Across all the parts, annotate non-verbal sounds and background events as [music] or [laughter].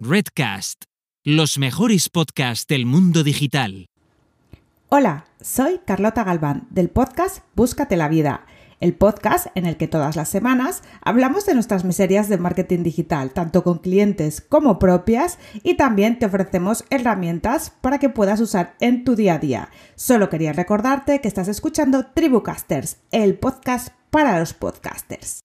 Redcast, los mejores podcasts del mundo digital. Hola, soy Carlota Galván del podcast Búscate la vida, el podcast en el que todas las semanas hablamos de nuestras miserias de marketing digital, tanto con clientes como propias, y también te ofrecemos herramientas para que puedas usar en tu día a día. Solo quería recordarte que estás escuchando Tribucasters, el podcast para los podcasters.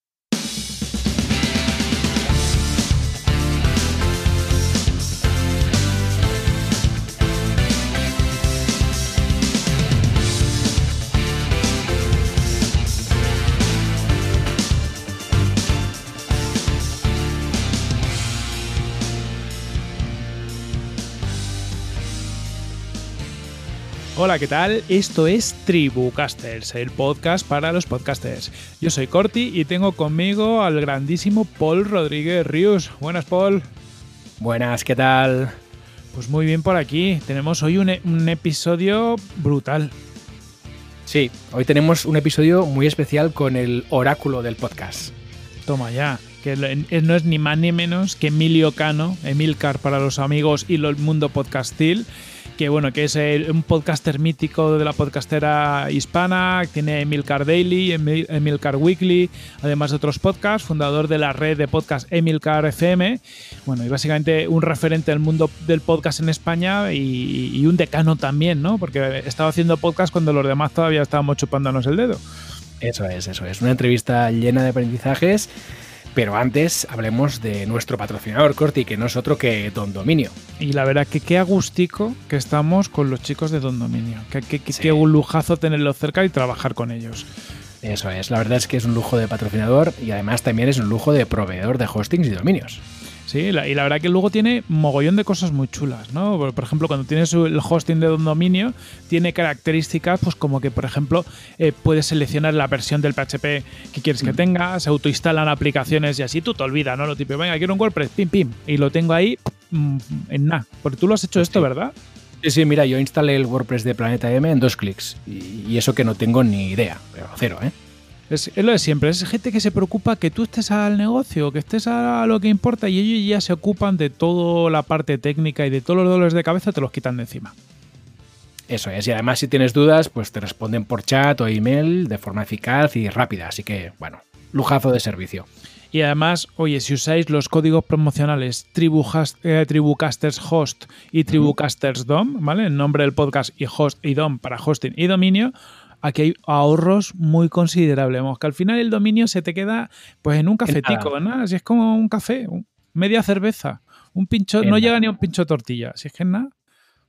Hola, ¿qué tal? Esto es Tribucasters, el podcast para los podcasters. Yo soy Corti y tengo conmigo al grandísimo Paul Rodríguez Ríos. Buenas, Paul. Buenas, ¿qué tal? Pues muy bien por aquí. Tenemos hoy un, un episodio brutal. Sí, hoy tenemos un episodio muy especial con el oráculo del podcast. Toma ya, que no es ni más ni menos que Emilio Cano, Emilcar para los amigos y el mundo podcastil que bueno, que es un podcaster mítico de la podcastera hispana, tiene Emilcar Daily, Emilcar Weekly, además de otros podcasts, fundador de la red de podcast Emilcar FM, bueno, y básicamente un referente del mundo del podcast en España y, un decano también, ¿no? Porque estaba haciendo podcast cuando los demás todavía estábamos chupándonos el dedo. Eso es, eso es. Una entrevista llena de aprendizajes pero antes hablemos de nuestro patrocinador Corti, que no es otro que Don Dominio. Y la verdad que qué agustico que estamos con los chicos de Don Dominio. Que, qué un lujazo tenerlos cerca y trabajar con ellos. Eso es, la verdad es que es un lujo de patrocinador y además también es un lujo de proveedor de hostings y dominios. Sí, y la verdad que luego tiene mogollón de cosas muy chulas, ¿no? Por, ejemplo, cuando tienes el hosting de un dominio, tiene características, pues como que, por ejemplo, eh, puedes seleccionar la versión del PHP que quieres que mm. tenga, se autoinstalan aplicaciones y así tú te olvidas, ¿no? Lo tipo, venga, quiero un WordPress, pim, pim, y lo tengo ahí mm, en nada. Porque tú lo has hecho esto, ¿verdad? Sí, sí, mira, yo instalé el WordPress de Planeta M en dos clics. Y, y eso que no tengo ni idea, pero cero, ¿eh? Es, lo de siempre, es gente que se preocupa que tú estés al negocio, que estés a lo que importa y ellos ya se ocupan de toda la parte técnica y de todos los dolores de cabeza te los quitan de encima. Eso es, y además si tienes dudas, pues te responden por chat o email de forma eficaz y rápida, así que bueno, lujazo de servicio. Y además, oye, si usáis los códigos promocionales eh, Tribucasters Host y Tribucasters DOM, ¿vale? En nombre del podcast y host y DOM para hosting y dominio, aquí hay ahorros muy considerables. que al final el dominio se te queda pues en un cafetico, ¿no? Así es como un café, media cerveza, un pincho, no llega ni a un pincho de tortilla, si es que es nada.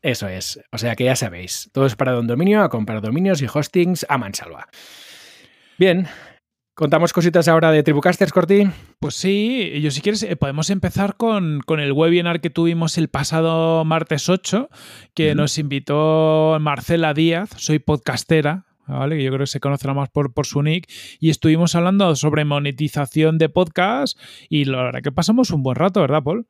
Eso es. O sea que ya sabéis, todo es para Don Dominio, a comprar dominios y hostings a mansalva. Bien, ¿Contamos cositas ahora de Tribucasters, Corti? Pues sí, yo si quieres eh, podemos empezar con, el webinar que tuvimos el pasado martes 8, que nos invitó Marcela Díaz, soy podcastera, ¿vale? Yo creo que se conocerá más por, por su nick. Y estuvimos hablando sobre monetización de podcast y la verdad que pasamos un buen rato, ¿verdad, Paul?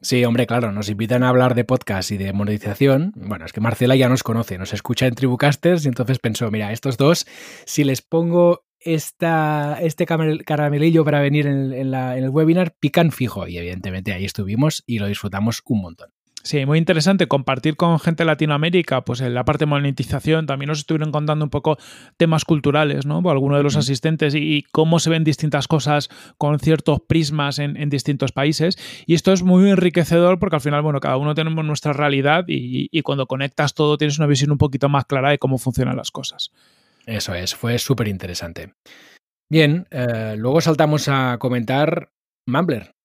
Sí, hombre, claro, nos invitan a hablar de podcast y de monetización. Bueno, es que Marcela ya nos conoce, nos escucha en Tribucasters y entonces pensó, mira, estos dos, si les pongo esta, este caramelillo para venir en, en el webinar, pican fijo. Y evidentemente ahí estuvimos y lo disfrutamos un montón. Sí, muy interesante compartir con gente de Latinoamérica, pues en la parte de monetización también nos estuvieron contando un poco temas culturales, ¿no? Por algunos de los asistentes y, cómo se ven distintas cosas con ciertos prismas en, distintos países. Y esto es muy enriquecedor porque al final, bueno, cada uno tenemos nuestra realidad y, cuando conectas todo tienes una visión un poquito más clara de cómo funcionan las cosas. Eso es, fue súper interesante. Bien, eh, luego saltamos a comentar Mumbler.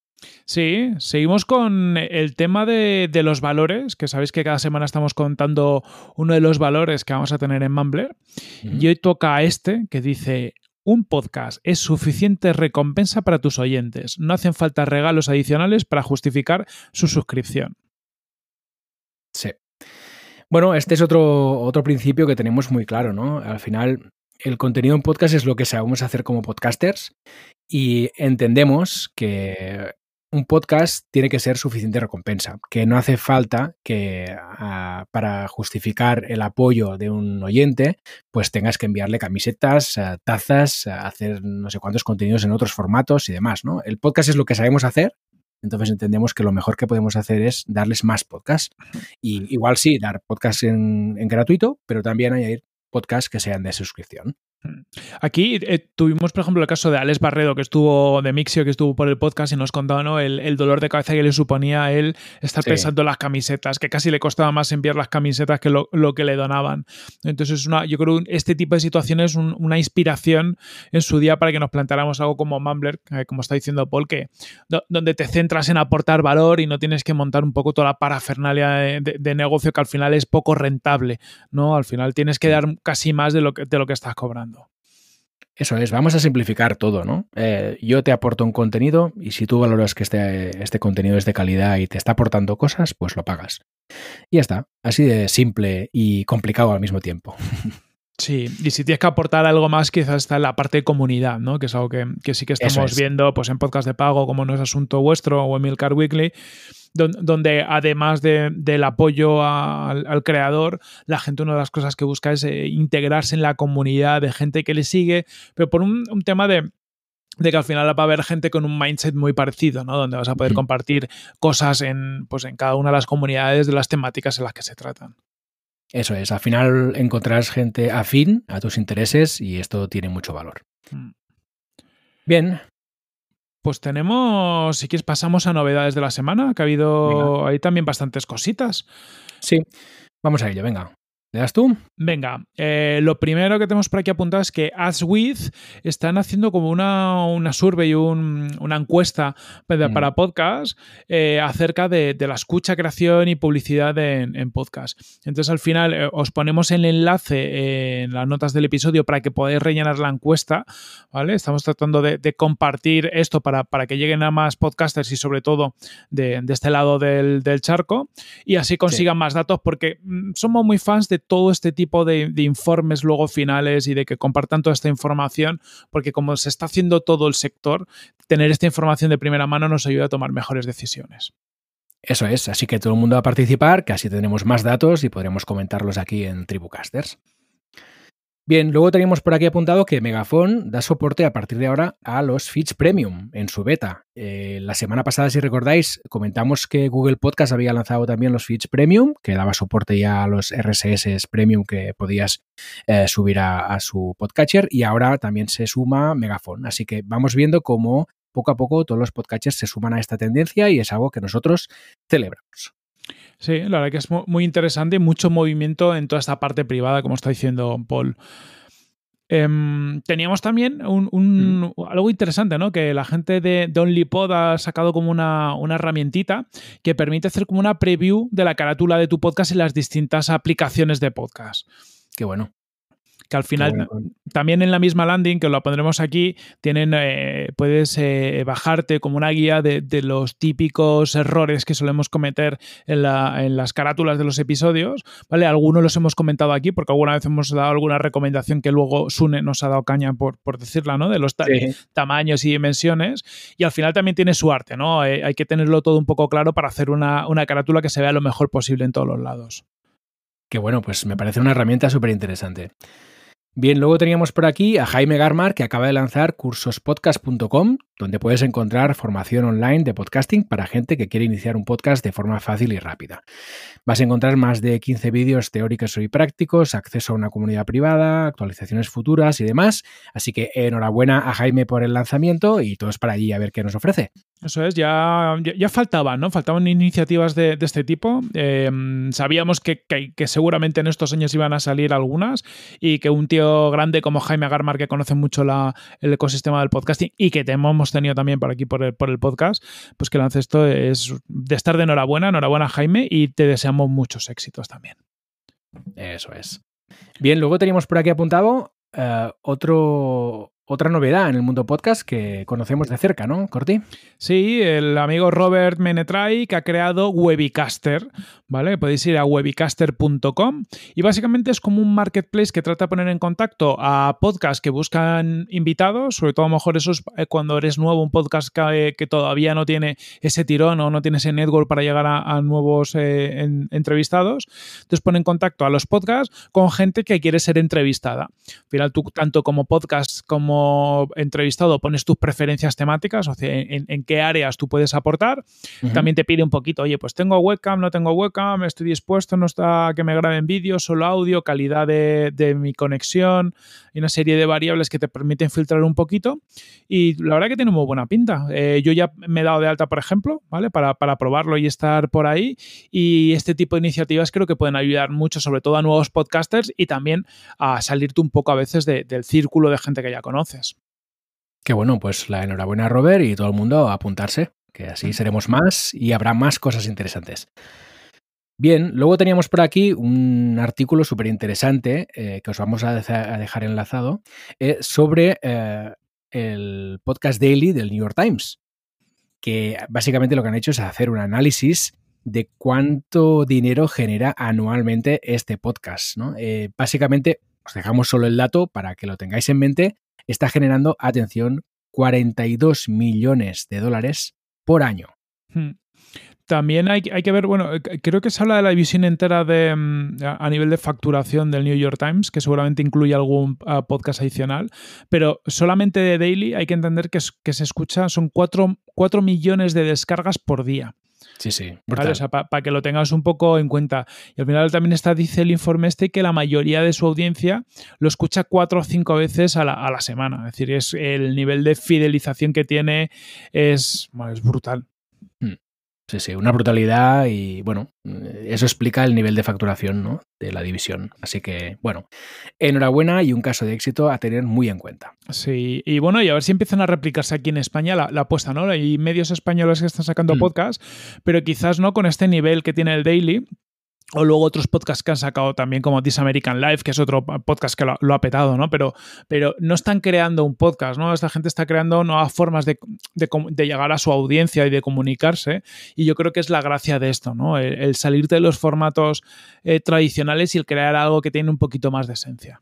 Sí, seguimos con el tema de, los valores, que sabéis que cada semana estamos contando uno de los valores que vamos a tener en Mumbler. Y hoy toca este que dice, un podcast es suficiente recompensa para tus oyentes. No hacen falta regalos adicionales para justificar su suscripción. Sí. Bueno, este es otro, otro principio que tenemos muy claro, ¿no? Al final, el contenido en podcast es lo que sabemos hacer como podcasters y entendemos que un podcast tiene que ser suficiente recompensa, que no hace falta que ah, para justificar el apoyo de un oyente, pues tengas que enviarle camisetas, ah, tazas, ah, hacer no sé cuántos contenidos en otros formatos y demás, ¿no? El podcast es lo que sabemos hacer Entonces entendemos que lo mejor que podemos hacer es darles más podcasts. Y igual sí, dar podcasts en, en gratuito, pero también añadir podcasts que sean de suscripción. Aquí eh, tuvimos, por ejemplo, el caso de Alex Barredo, que estuvo de Mixio, que estuvo por el podcast y nos contaba ¿no? el, dolor de cabeza que le suponía a él estar pensando las camisetas, que casi le costaba más enviar las camisetas que lo, que le donaban. Entonces, una, yo creo que este tipo de situaciones es una inspiración en su día para que nos planteáramos algo como Mumbler, eh, como está diciendo Paul, que donde te centras en aportar valor y no tienes que montar un poco toda la parafernalia de, negocio que al final es poco rentable, ¿no? Al final tienes que dar casi más de lo que, de lo que estás cobrando. Eso es, vamos a simplificar todo, ¿no? Eh, yo te aporto un contenido y si tú valoras que este, este contenido es de calidad y te está aportando cosas, pues lo pagas. Y ya está, así de simple y complicado al mismo tiempo. [laughs] Sí, y si tienes que aportar algo más, quizás está en la parte de comunidad, ¿no? Que es algo que, sí que estamos viendo pues, en podcast de pago, como no es asunto vuestro, o en Milcar Weekly, donde además del apoyo al, creador, la gente una de las cosas que busca es eh, integrarse en la comunidad de gente que le sigue, pero por un, tema de, que al final va a haber gente con un mindset muy parecido, ¿no? Donde vas a poder compartir cosas en, pues, en cada una de las comunidades de las temáticas en las que se tratan. Eso es, al final encontrarás gente afín a tus intereses y esto tiene mucho valor. Mm. Bien, pues tenemos, si quieres, pasamos a novedades de la semana, que ha habido ahí también bastantes cositas. Sí, vamos a ello, venga. ¿Le das tú? Venga, eh, lo primero que tenemos por aquí apuntado es que AdsWith están haciendo como una, una survey, una encuesta para, mm. podcast eh, acerca de, la escucha, creación y publicidad en, podcast. Entonces, al final, eh, os ponemos el enlace en las notas del episodio para que podáis rellenar la encuesta. ¿vale? Estamos tratando de, compartir esto para, para, que lleguen a más podcasters y, sobre todo, de, este lado del, charco y así consigan más datos porque mm, somos muy fans de todo este tipo de, informes luego finales y de que compartan toda esta información, porque como se está haciendo todo el sector, tener esta información de primera mano nos ayuda a tomar mejores decisiones. Eso es, así que todo el mundo va a participar, que así tendremos más datos y podremos comentarlos aquí en Tribucasters. Bien, luego teníamos por aquí apuntado que Megafon da soporte a partir de ahora a los feeds premium en su beta. Eh, la semana pasada, si recordáis, comentamos que Google Podcast había lanzado también los feeds premium, que daba soporte ya a los RSS premium que podías eh, subir a, su podcatcher y ahora también se suma Megafon. Así que vamos viendo cómo poco a poco todos los podcatchers se suman a esta tendencia y es algo que nosotros celebramos. Sí, la verdad que es muy interesante y mucho movimiento en toda esta parte privada, como está diciendo Paul. Em, teníamos también un, algo interesante, ¿no? Que la gente de, OnlyPod ha sacado como una, una, herramientita que permite hacer como una preview de la carátula de tu podcast en las distintas aplicaciones de podcast. Qué bueno que al final también en la misma landing, que lo pondremos aquí, tienen, eh, puedes eh, bajarte como una guía de, los típicos errores que solemos cometer en, las carátulas de los episodios, ¿vale? Algunos los hemos comentado aquí porque alguna vez hemos dado alguna recomendación que luego Sune nos ha dado caña por, por decirla, ¿no? De los tamaños y dimensiones y al final también tiene su arte, ¿no? Eh, hay que tenerlo todo un poco claro para hacer una, una carátula que se vea lo mejor posible en todos los lados. Que bueno, pues me parece una herramienta súper interesante. Bien, luego teníamos por aquí a Jaime Garmar, que acaba de lanzar cursospodcast.com, donde puedes encontrar formación online de podcasting para gente que quiere iniciar un podcast de forma fácil y rápida. Vas a encontrar más de 15 vídeos teóricos y prácticos, acceso a una comunidad privada, actualizaciones futuras y demás. Así que enhorabuena a Jaime por el lanzamiento y todos para allí a ver qué nos ofrece. Eso es, ya, ya, faltaban, ¿no? Faltaban iniciativas de, este tipo. Em, sabíamos que, seguramente en estos años iban a salir algunas y que un tío grande como Jaime Garmar, que conoce mucho el ecosistema del podcasting y que te hemos tenido también por aquí por el, por el podcast, pues que lance esto es de estar de enhorabuena, enhorabuena Jaime y te deseamos muchos éxitos también. Eso es. Bien, luego teníamos por aquí apuntado eh, otro, otra novedad en el mundo podcast que conocemos de cerca, ¿no, Corti? Sí, el amigo Robert Menetray que ha creado Webicaster, ¿vale? Podéis ir a webicaster.com y básicamente es como un marketplace que trata de poner en contacto a podcasts que buscan invitados, sobre todo a lo mejor eso es eh, cuando eres nuevo, un podcast que, todavía no tiene ese tirón o no tiene ese network para llegar a, nuevos eh, entrevistados. Entonces pone en contacto a los podcasts con gente que quiere ser entrevistada. Al final tú, tanto como podcast como como entrevistado pones tus preferencias temáticas, o sea, en, qué áreas tú puedes aportar. También te pide un poquito, oye, pues tengo webcam, no tengo webcam, estoy dispuesto, no está que me graben vídeos, solo audio, calidad de, mi conexión y una serie de variables que te permiten filtrar un poquito. Y la verdad que tiene muy buena pinta. Eh, yo ya me he dado de alta, por ejemplo, ¿vale? Para, para probarlo y estar por ahí. Y este tipo de iniciativas creo que pueden ayudar mucho, sobre todo a nuevos podcasters y también a salirte un poco a veces del círculo de gente que ya conoces. Qué bueno, pues la enhorabuena Robert y todo el mundo a apuntarse, que así seremos más y habrá más cosas interesantes. Bien, luego teníamos por aquí un artículo súper interesante eh, que os vamos a, dejar enlazado eh, sobre eh, el podcast daily del New York Times, que básicamente lo que han hecho es hacer un análisis de cuánto dinero genera anualmente este podcast. ¿no? básicamente, os dejamos solo el dato para que lo tengáis en mente, está generando, atención, 42 millones de dólares por año. Hmm. También hay, que ver, bueno, creo que se habla de la división entera de, mm, a nivel de facturación del New York Times, que seguramente incluye algún ah, podcast adicional, pero solamente de Daily hay que entender que, que se escucha, son 4, 4 millones de descargas por día. Sí, sí. para que lo tengas un poco en cuenta. Y al final también está, dice el informe este, que la mayoría de su audiencia lo escucha cuatro o cinco veces a la, semana. Es decir, es el nivel de fidelización que tiene es brutal. Sí, sí, una brutalidad y bueno, eso explica el nivel de facturación ¿no? de la división. Así que bueno, enhorabuena y un caso de éxito a tener muy en cuenta. Sí, y bueno, y a ver si empiezan a replicarse aquí en España la, apuesta, ¿no? Hay medios españoles que están sacando mm. podcast, pero quizás no con este nivel que tiene el Daily, o luego otros podcasts que han sacado también, como This American Life, que es otro podcast que lo, ha petado, ¿no? Pero, pero no están creando un podcast, ¿no? Esta gente está creando nuevas formas de, llegar a su audiencia y de comunicarse. Y yo creo que es la gracia de esto, ¿no? El, salir de los formatos eh, tradicionales y el crear algo que tiene un poquito más de esencia.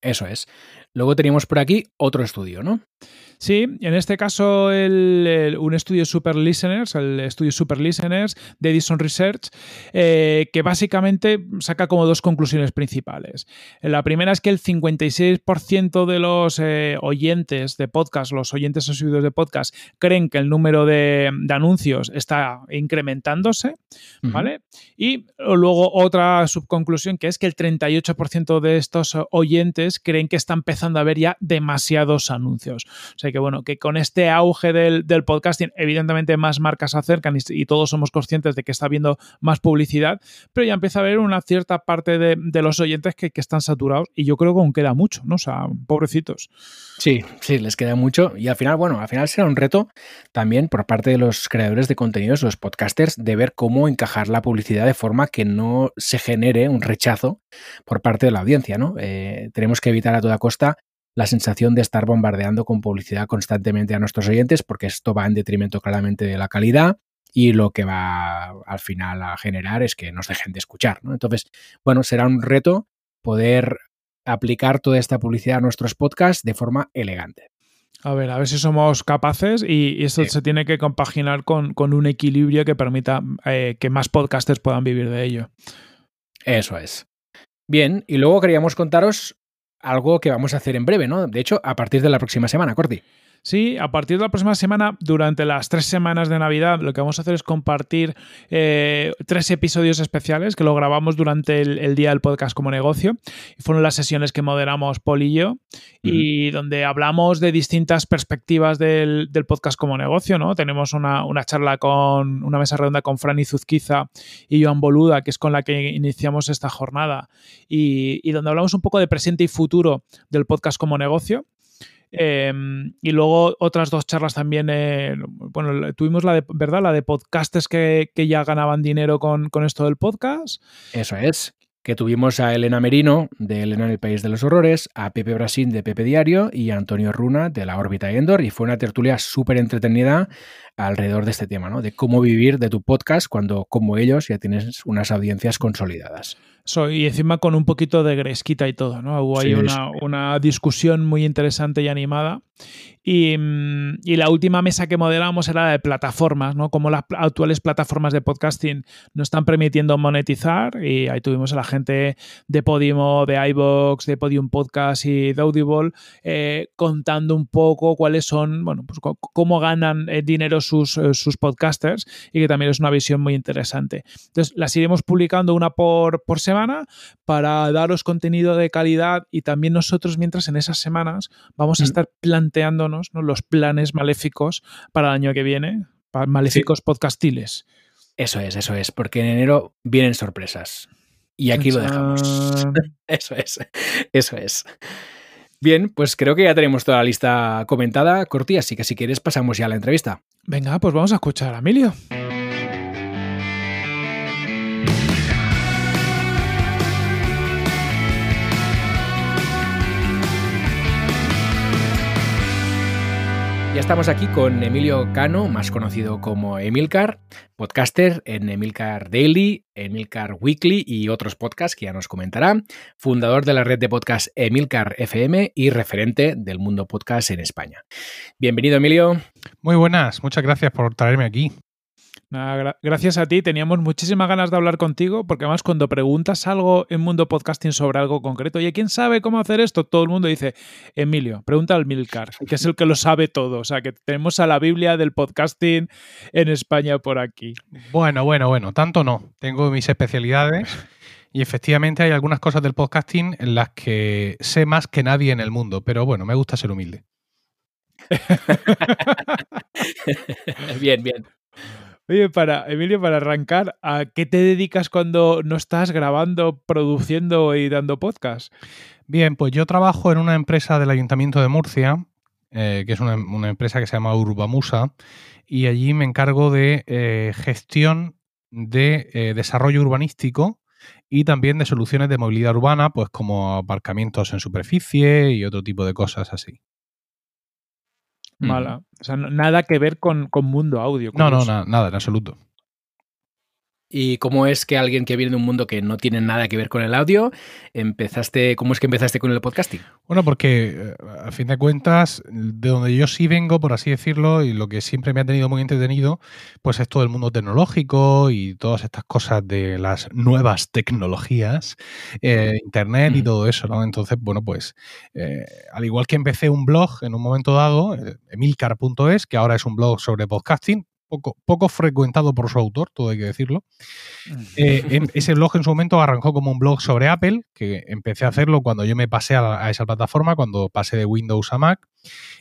Eso es. Luego teníamos por aquí otro estudio, ¿no? Sí, en este caso un estudio Super Listeners, el estudio Super Listeners de Edison Research, eh, que básicamente saca como dos conclusiones principales. La primera es que el 56% de los eh, oyentes de podcast, los oyentes asiduos de podcast, creen que el número de, anuncios está incrementándose, ¿vale? Y luego otra subconclusión que es que el 38% de estos oyentes creen que está empezando a haber ya demasiados anuncios. O sea que bueno, que con este auge del, podcasting, evidentemente más marcas se acercan y, todos somos conscientes de que está habiendo más publicidad, pero ya empieza a haber una cierta parte de, los oyentes que, están saturados y yo creo que aún queda mucho, ¿no? O sea, pobrecitos. Sí, sí, les queda mucho y al final, bueno, al final será un reto también por parte de los creadores de contenidos, los podcasters, de ver cómo encajar la publicidad de forma que no se genere un rechazo por parte de la audiencia, ¿no? Eh, tenemos que evitar a toda costa la sensación de estar bombardeando con publicidad constantemente a nuestros oyentes, porque esto va en detrimento claramente de la calidad y lo que va al final a generar es que nos dejen de escuchar. Entonces, bueno, será un reto poder aplicar toda esta publicidad a nuestros podcasts de forma elegante. A ver, a ver si somos capaces y, esto se tiene que compaginar con, un equilibrio que permita eh, que más podcasters puedan vivir de ello. Eso es. Bien, y luego queríamos contaros algo que vamos a hacer en breve, ¿no? De hecho, a partir de la próxima semana, Corti. Sí, a partir de la próxima semana, durante las tres semanas de Navidad, lo que vamos a hacer es compartir eh, tres episodios especiales que lo grabamos durante el, día del podcast como negocio. Y fueron las sesiones que moderamos Paul y yo, y donde hablamos de distintas perspectivas del, podcast como negocio. ¿no? Tenemos una, charla con una mesa redonda con Franny Zuzquiza y Joan Boluda, que es con la que iniciamos esta jornada, y, y donde hablamos un poco de presente y futuro del podcast como negocio. Em, y luego otras dos charlas también, eh, bueno, tuvimos la de, ¿verdad? La de podcasters que, ya ganaban dinero con, esto del podcast. Eso es que tuvimos a Elena Merino de Elena en el País de los Horrores, a Pepe Brasín de Pepe Diario y a Antonio Runa de la órbita Endor y fue una tertulia súper entretenida alrededor de este tema, ¿no? De cómo vivir de tu podcast cuando como ellos ya tienes unas audiencias consolidadas. Y encima con un poquito de gresquita y todo, ¿no? Hubo ahí una, una, discusión muy interesante y animada. Mm, y, la última mesa que modelamos era la de plataformas, ¿no? Como las actuales plataformas de podcasting no están permitiendo monetizar. Y ahí tuvimos a la gente de Podimo, de iBox, de Podium Podcast y de Audible eh, contando un poco cuáles son, bueno, pues cómo ganan eh, dinero sus, eh, sus podcasters y que también es una visión muy interesante. Entonces, las iremos publicando una por, por semana para daros contenido de calidad y también nosotros, mientras en esas semanas vamos a mm. estar planteando los planes maléficos para el año que viene, maléficos podcastiles. Eso es, eso es, porque en enero vienen sorpresas. Y aquí lo dejamos. [laughs] eso es, eso es. Bien, pues creo que ya tenemos toda la lista comentada, Corti, así que si quieres pasamos ya a la entrevista. Venga, pues vamos a escuchar a Emilio. Estamos aquí con Emilio Cano, más conocido como Emilcar, podcaster en Emilcar Daily, Emilcar Weekly y otros podcasts que ya nos comentará, fundador de la red de podcast Emilcar FM y referente del mundo podcast en España. Bienvenido, Emilio. Muy buenas, muchas gracias por traerme aquí gracias a ti, teníamos muchísimas ganas de hablar contigo, porque además cuando preguntas algo en Mundo Podcasting sobre algo concreto, oye, ¿quién sabe cómo hacer esto? Todo el mundo dice, Emilio, pregunta al Milcar, que es el que lo sabe todo. O sea, que tenemos a la Biblia del podcasting en España por aquí. Bueno, bueno, bueno, tanto no. Tengo mis especialidades. Y efectivamente hay algunas cosas del podcasting en las que sé más que nadie en el mundo, pero bueno, me gusta ser humilde. [laughs] bien, bien. Oye, para Emilio, para arrancar, ¿a qué te dedicas cuando no estás grabando, produciendo y dando podcast? Bien, pues yo trabajo en una empresa del Ayuntamiento de Murcia, eh, que es una, empresa que se llama Urbamusa, y allí me encargo de eh, gestión de eh, desarrollo urbanístico y también de soluciones de movilidad urbana, pues como aparcamientos en superficie y otro tipo de cosas así mala. O sea, nada que ver con, con mundo audio. No, no, nada, en absoluto. ¿Y cómo es que alguien que viene de un mundo que no tiene nada que ver con el audio, empezaste, cómo es que empezaste con el podcasting? Bueno, porque eh, a fin de cuentas, de donde yo sí vengo, por así decirlo, y lo que siempre me ha tenido muy entretenido, pues es todo el mundo tecnológico y todas estas cosas de las nuevas tecnologías, eh, internet y todo eso, ¿no? Entonces, bueno, pues eh, al igual que empecé un blog en un momento dado, emilcar.es, que ahora es un blog sobre podcasting, poco, frecuentado por su autor, todo hay que decirlo. Eh, ese blog en su momento arrancó como un blog sobre Apple, que empecé a hacerlo cuando yo me pasé a, esa plataforma, cuando pasé de Windows a Mac.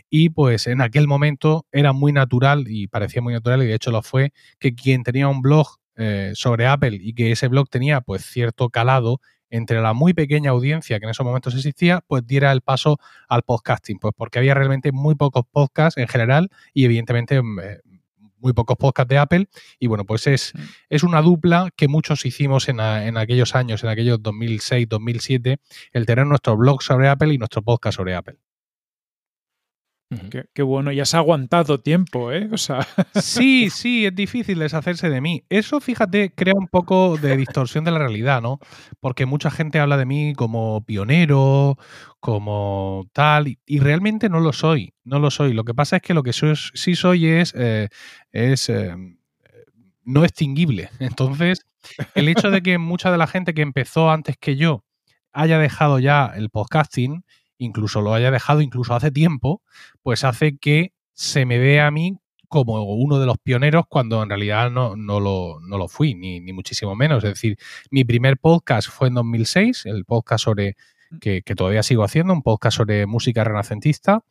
Y pues en aquel momento era muy natural y parecía muy natural, y de hecho lo fue, que quien tenía un blog eh, sobre Apple y que ese blog tenía pues cierto calado entre la muy pequeña audiencia que en esos momentos existía, pues diera el paso al podcasting, pues porque había realmente muy pocos podcasts en general y evidentemente muy pocos podcasts de Apple. Y bueno, pues es, es una dupla que muchos hicimos en, en aquellos años, en aquellos 2006, 2007, el tener nuestro blog sobre Apple y nuestro podcast sobre Apple. Qué, bueno, ya se ha aguantado tiempo, ¿eh? O sea. [laughs] Sí, sí, es difícil deshacerse de mí. Eso, fíjate, crea un poco de distorsión de la realidad, ¿no? Porque mucha gente habla de mí como pionero, como tal, y, realmente no lo soy, no lo soy. Lo que pasa es que lo que sí soy es, eh, es eh, no extinguible. [laughs] Entonces, el hecho de que mucha de la gente que empezó antes que yo haya dejado ya el podcasting incluso lo haya dejado incluso hace tiempo, pues hace que se me vea a mí como uno de los pioneros cuando en realidad no, no, lo, no lo, fui, ni, ni, muchísimo menos. Es decir, mi primer podcast fue en 2006, el podcast sobre, que, que todavía sigo haciendo, un podcast sobre música renacentista.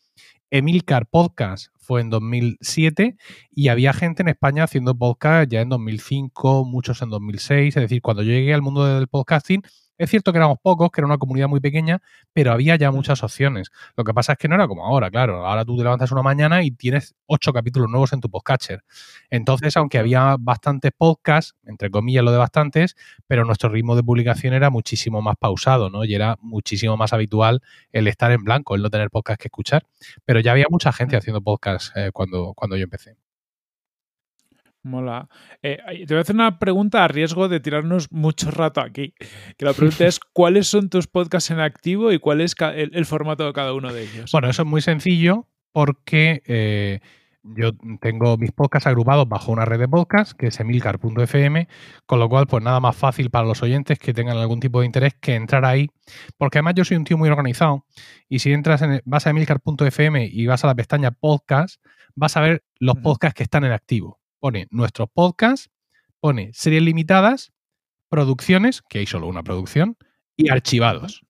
Emilcar Podcast fue en 2007 y había gente en España haciendo podcast ya en 2005, muchos en 2006. Es decir, cuando yo llegué al mundo del podcasting, es cierto que éramos pocos, que era una comunidad muy pequeña, pero había ya muchas opciones. Lo que pasa es que no era como ahora, claro. Ahora tú te levantas una mañana y tienes ocho capítulos nuevos en tu podcatcher. Entonces, aunque había bastantes podcasts, entre comillas lo de bastantes, pero nuestro ritmo de publicación era muchísimo más pausado, ¿no? Y era muchísimo más habitual el estar en blanco, el no tener podcast que escuchar. Pero ya había mucha gente haciendo podcast eh, cuando, cuando yo empecé. Mola. Eh, te voy a hacer una pregunta a riesgo de tirarnos mucho rato aquí. Que la pregunta es: [laughs] ¿cuáles son tus podcasts en activo y cuál es el, formato de cada uno de ellos? Bueno, eso es muy sencillo porque eh, yo tengo mis podcasts agrupados bajo una red de podcasts que es emilcar.fm, con lo cual, pues nada más fácil para los oyentes que tengan algún tipo de interés que entrar ahí, porque además yo soy un tío muy organizado y si entras en, vas a emilcar.fm y vas a la pestaña podcast, vas a ver los podcasts que están en activo. Pone nuestros podcasts, pone series limitadas, producciones, que hay solo una producción, y archivados.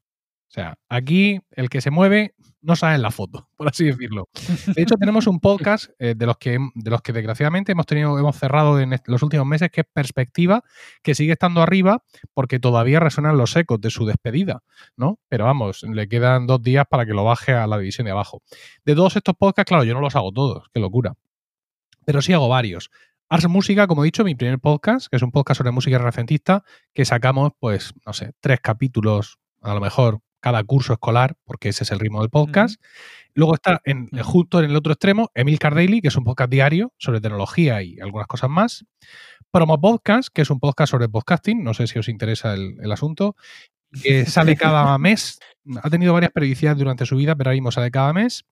O sea, aquí el que se mueve no sale en la foto, [laughs] por así decirlo. De hecho, tenemos un podcast eh, de, los que, de los que desgraciadamente hemos tenido, hemos cerrado en los últimos meses, que es Perspectiva, que sigue estando arriba porque todavía resuenan los ecos de su despedida, ¿no? Pero vamos, le quedan dos días para que lo baje a la división de abajo. De todos estos podcasts, claro, yo no los hago todos, qué locura. Pero sí hago varios. Ars Música, como he dicho, mi primer podcast, que es un podcast sobre música renacentista, que sacamos, pues, no sé, tres capítulos, a lo mejor cada curso escolar, porque ese es el ritmo del podcast. Luego está en, justo en el otro extremo Emil Daily, que es un podcast diario sobre tecnología y algunas cosas más. Promo Podcast, que es un podcast sobre podcasting, no sé si os interesa el, asunto, que [laughs] sale cada mes. Ha tenido varias periodicidades durante su vida, pero ahora mismo sale cada mes.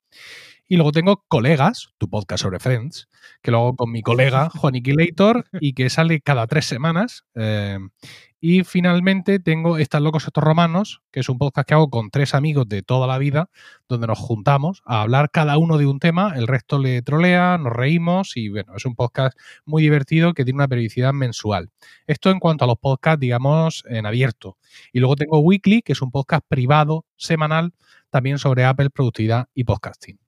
Y luego tengo Colegas, tu podcast sobre Friends, que lo hago con mi colega [laughs] Juan Iquilator y que sale cada tres semanas. Eh, y finalmente tengo Estas locos estos romanos, que es un podcast que hago con tres amigos de toda la vida, donde nos juntamos a hablar cada uno de un tema, el resto le trolea, nos reímos y bueno, es un podcast muy divertido que tiene una periodicidad mensual. Esto en cuanto a los podcasts, digamos, en abierto. Y luego tengo Weekly, que es un podcast privado, semanal, también sobre Apple, productividad y podcasting.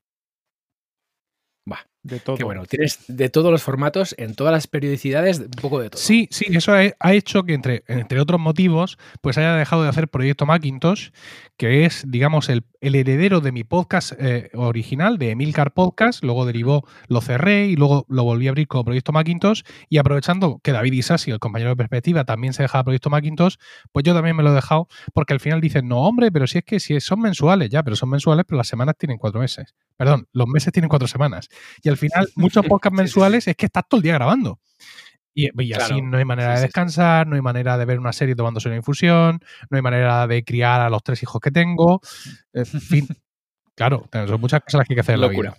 De todo. Que bueno, tienes de todos los formatos, en todas las periodicidades, un poco de todo. Sí, sí, eso ha hecho que, entre, entre otros motivos, pues haya dejado de hacer Proyecto Macintosh, que es, digamos, el, heredero de mi podcast eh, original, de Emilcar Podcast. Luego derivó, lo cerré y luego lo volví a abrir como Proyecto Macintosh. Y aprovechando que David Isasi, el compañero de perspectiva, también se dejaba Proyecto Macintosh, pues yo también me lo he dejado, porque al final dicen, no, hombre, pero si es que si son mensuales, ya, pero son mensuales, pero las semanas tienen cuatro meses. Perdón, los meses tienen cuatro semanas. Y al final, muchos [laughs] podcasts mensuales es que estás todo el día grabando. Y, así no hay manera de descansar, no hay manera de ver una serie tomándose una infusión, no hay manera de criar a los tres hijos que tengo. En fin, [laughs] claro, son muchas cosas las que hay que hacer en la vida.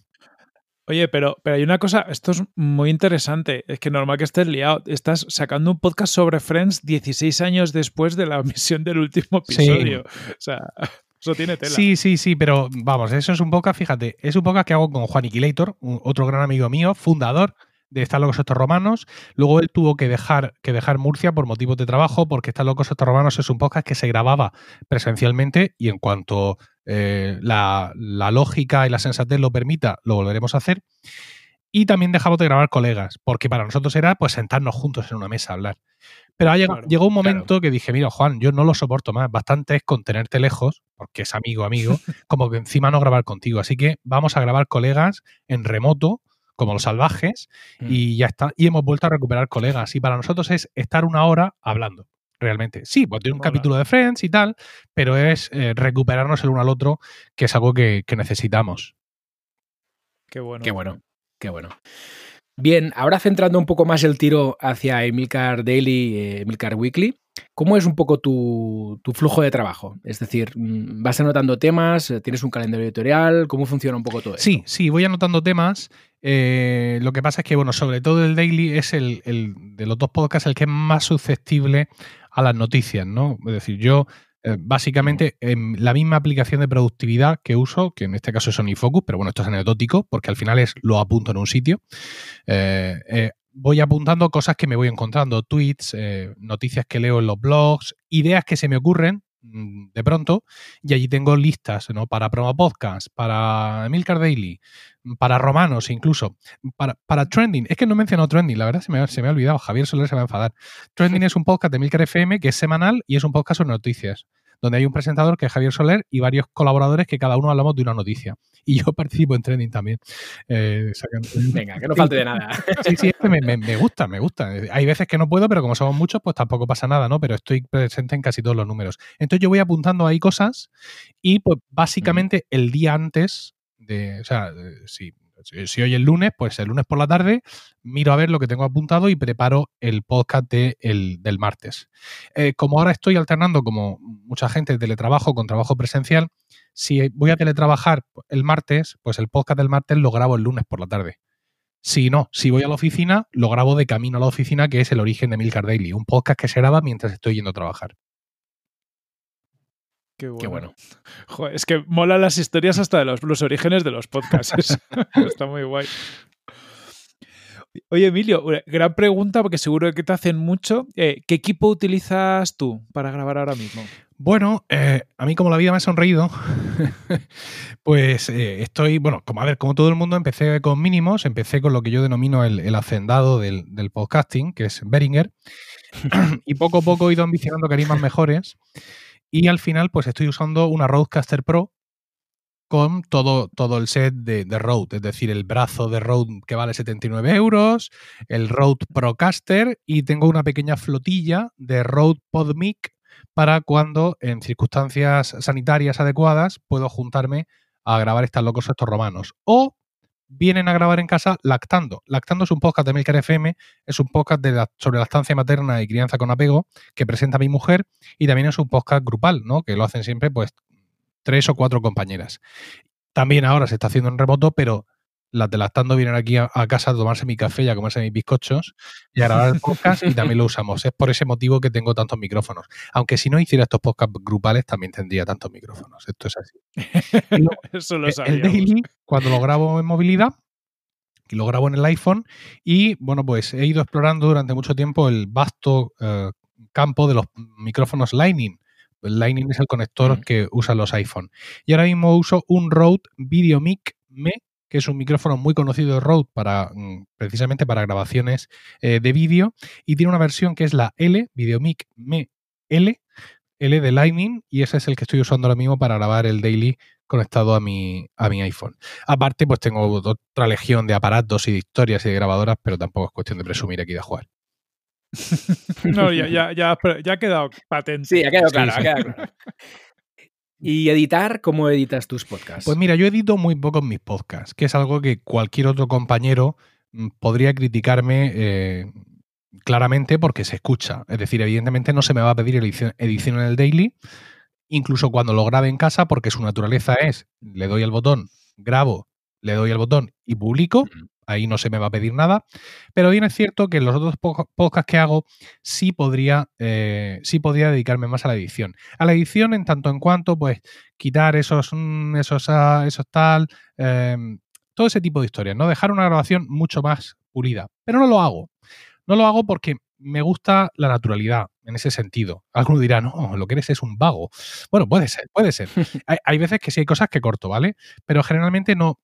Oye, pero, pero hay una cosa, esto es muy interesante, es que normal que estés liado, estás sacando un podcast sobre Friends 16 años después de la [laughs] emisión del último episodio. O sea, [laughs] eso tiene tela. Sí, sí, sí, pero vamos, eso es un podcast, fíjate, es un podcast que hago con Juan Iquilator, otro gran amigo mío, fundador de Estar locos estos romanos. Luego él tuvo que dejar, que dejar Murcia por motivos de trabajo, porque Estar locos estos romanos es un podcast que se grababa presencialmente y en cuanto eh, la, la, lógica y la sensatez lo permita, lo volveremos a hacer. Y también dejamos de grabar colegas, porque para nosotros era pues sentarnos juntos en una mesa a hablar. Pero llegó, un momento que dije, mira, Juan, yo no lo soporto más. Bastante es contenerte lejos, porque es amigo, amigo, [laughs] como que encima no grabar contigo. Así que vamos a grabar colegas en remoto, como los salvajes, mm. y ya está. Y hemos vuelto a recuperar colegas. Y para nosotros es estar una hora hablando realmente. Sí, pues tiene un capítulo de Friends y tal, pero es eh, recuperarnos el uno al otro, que es algo que, que, necesitamos. Qué bueno. Qué bueno, qué bueno. Bien, ahora centrando un poco más el tiro hacia Emilcar Daily, eh, Emilcar Weekly, ¿cómo es un poco tu, flujo de trabajo? Es decir, mm, ¿vas anotando temas? ¿Tienes un calendario editorial? ¿Cómo funciona un poco todo eso? Sí, sí, voy anotando temas. Eh, lo que pasa es que, bueno, sobre todo el Daily es el, el de los dos podcasts el que es más susceptible a las noticias, ¿no? Es decir, yo eh, básicamente, en la misma aplicación de productividad que uso, que en este caso es OmniFocus, pero bueno, esto es anecdótico, porque al final es lo apunto en un sitio. Eh, eh, voy apuntando cosas que me voy encontrando, tweets, noticias que leo en los blogs, ideas que se me ocurren mm, de pronto, y allí tengo listas ¿no? para Promo Podcast, para Emilcar Daily, para romanos incluso, para, para Trending. Es que no he mencionado Trending, la verdad se me, se me ha olvidado. Javier Soler se va a enfadar. Trending [laughs] es un podcast de Milker FM que es semanal y es un podcast sobre noticias, donde hay un presentador que es Javier Soler y varios colaboradores que cada uno hablamos de una noticia. [laughs] Y yo participo en Trending también. Eh, [laughs] Venga, que no falte de nada. [laughs] Sí, sí, es que me, me, gusta, me gusta. Hay veces que no puedo, pero como somos muchos, pues tampoco pasa nada, ¿no? Pero estoy presente en casi todos los números. Entonces yo voy apuntando ahí cosas y pues básicamente el día antes de, o sea, sí, si hoy es lunes, pues el lunes por la tarde miro a ver lo que tengo apuntado y preparo el podcast del martes. Eh, como ahora estoy alternando, como mucha gente, teletrabajo con trabajo presencial, si voy a teletrabajar el martes, pues el podcast del martes lo grabo el lunes por la tarde. Si no, si voy a la oficina, lo grabo de camino a la oficina, que es el origen de Milcar Daily, un podcast que se graba mientras estoy yendo a trabajar. Qué bueno. es que mola las historias hasta de los, los orígenes de los podcasts. [laughs] Está muy guay. Oye, Emilio, gran pregunta porque seguro que te hacen mucho. Eh, ¿Qué equipo utilizas tú para grabar ahora mismo? Bueno, eh, a mí como la vida me ha sonreído, [laughs] pues eh, estoy, bueno, como a ver, como todo el mundo, empecé con mínimos, empecé con lo que yo denomino el, hacendado del, del, podcasting, que es Behringer, [clears throat] y poco a poco he ido ambicionando carismas mejores. Y al final, pues estoy usando una Rodecaster Pro con todo, todo el set de, de, Rode, es decir, el brazo de Rode que vale 79 euros, el Rode Procaster y tengo una pequeña flotilla de Rode PodMic para cuando en circunstancias sanitarias adecuadas puedo juntarme a grabar estas locos estos romanos. O vienen a grabar en casa Lactando. Lactando es un podcast de Milker FM, es un podcast de sobre lactancia materna y crianza con apego que presenta mi mujer y también es un podcast grupal, ¿no? Que lo hacen siempre pues tres o cuatro compañeras. También ahora se está haciendo en remoto, pero las de Lactando vienen aquí a, casa a tomarse mi café y a comerse mis bizcochos y a grabar el podcast y también lo usamos. Es por ese motivo que tengo tantos micrófonos. Aunque si no hiciera estos podcasts grupales también tendría tantos micrófonos. Esto es así. [laughs] Eso lo eh, el daily, cuando lo grabo en movilidad, lo grabo en el iPhone y bueno, pues he ido explorando durante mucho tiempo el vasto eh, campo de los micrófonos Lightning. El Lightning es el conector que usan los iPhone. Y ahora mismo uso un Rode VideoMic Me que es un micrófono muy conocido de Rode para mm, precisamente para grabaciones eh, de vídeo y tiene una versión que es la L, VideoMic Me L, L de Lightning y ese es el que estoy usando ahora mismo para grabar el daily conectado a mi, a mi iPhone. Aparte, pues tengo otra legión de aparatos y de historias y de grabadoras, pero tampoco es cuestión de presumir aquí de jugar. [laughs] no, ya, ya, ya, ya, ha quedado patente. Sí, ha quedado claro. Ha quedado claro. ¿Y editar? ¿Cómo editas tus podcasts? Pues mira, yo edito muy poco mis podcasts, que es algo que cualquier otro compañero mm, podría criticarme eh, claramente porque se escucha. Es decir, evidentemente no se me va a pedir edición, edición en el daily, incluso cuando lo grabe en casa, porque su naturaleza es, le doy al botón, grabo, le doy al botón y publico ahí no se me va a pedir nada. Pero bien es cierto que en los otros podcasts que hago sí podría, eh, sí podría dedicarme más a la edición. A la edición en tanto en cuanto, pues, quitar esos, mm, esos, ah, esos tal, em, todo ese tipo de historias, ¿no? Dejar una grabación mucho más pulida. Pero no lo hago. No lo hago porque me gusta la naturalidad en ese sentido. Alguno dirá, no, lo que eres es un vago. Bueno, puede ser, puede ser. [laughs] hay, hay, veces que sí hay cosas que corto, ¿vale? Pero generalmente no,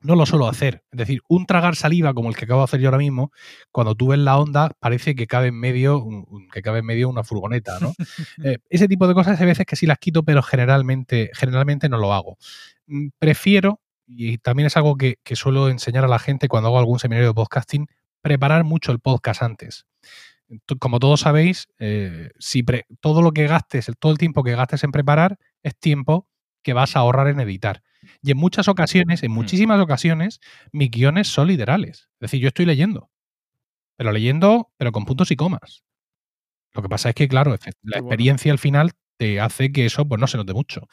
no lo suelo hacer. Es decir, un tragar saliva como el que acabo de hacer yo ahora mismo, cuando tú ves la onda, parece que cabe en medio, que cabe en medio una furgoneta, ¿no? [laughs] Eh, ese tipo de cosas hay veces que sí las quito, pero generalmente, generalmente no lo hago. Mm, prefiero, y también es algo que, suelo enseñar a la gente cuando hago algún seminario de podcasting, preparar mucho el podcast antes. Como todos sabéis, eh, si todo lo que gastes, todo el tiempo que gastes en preparar, es tiempo que vas a ahorrar en editar. Y en muchas ocasiones, en mm. muchísimas ocasiones, mis guiones son literales. Es decir, yo estoy leyendo. Pero leyendo, pero con puntos y comas. Lo que pasa es que, claro, la experiencia al final te hace que eso pues, no se note mucho.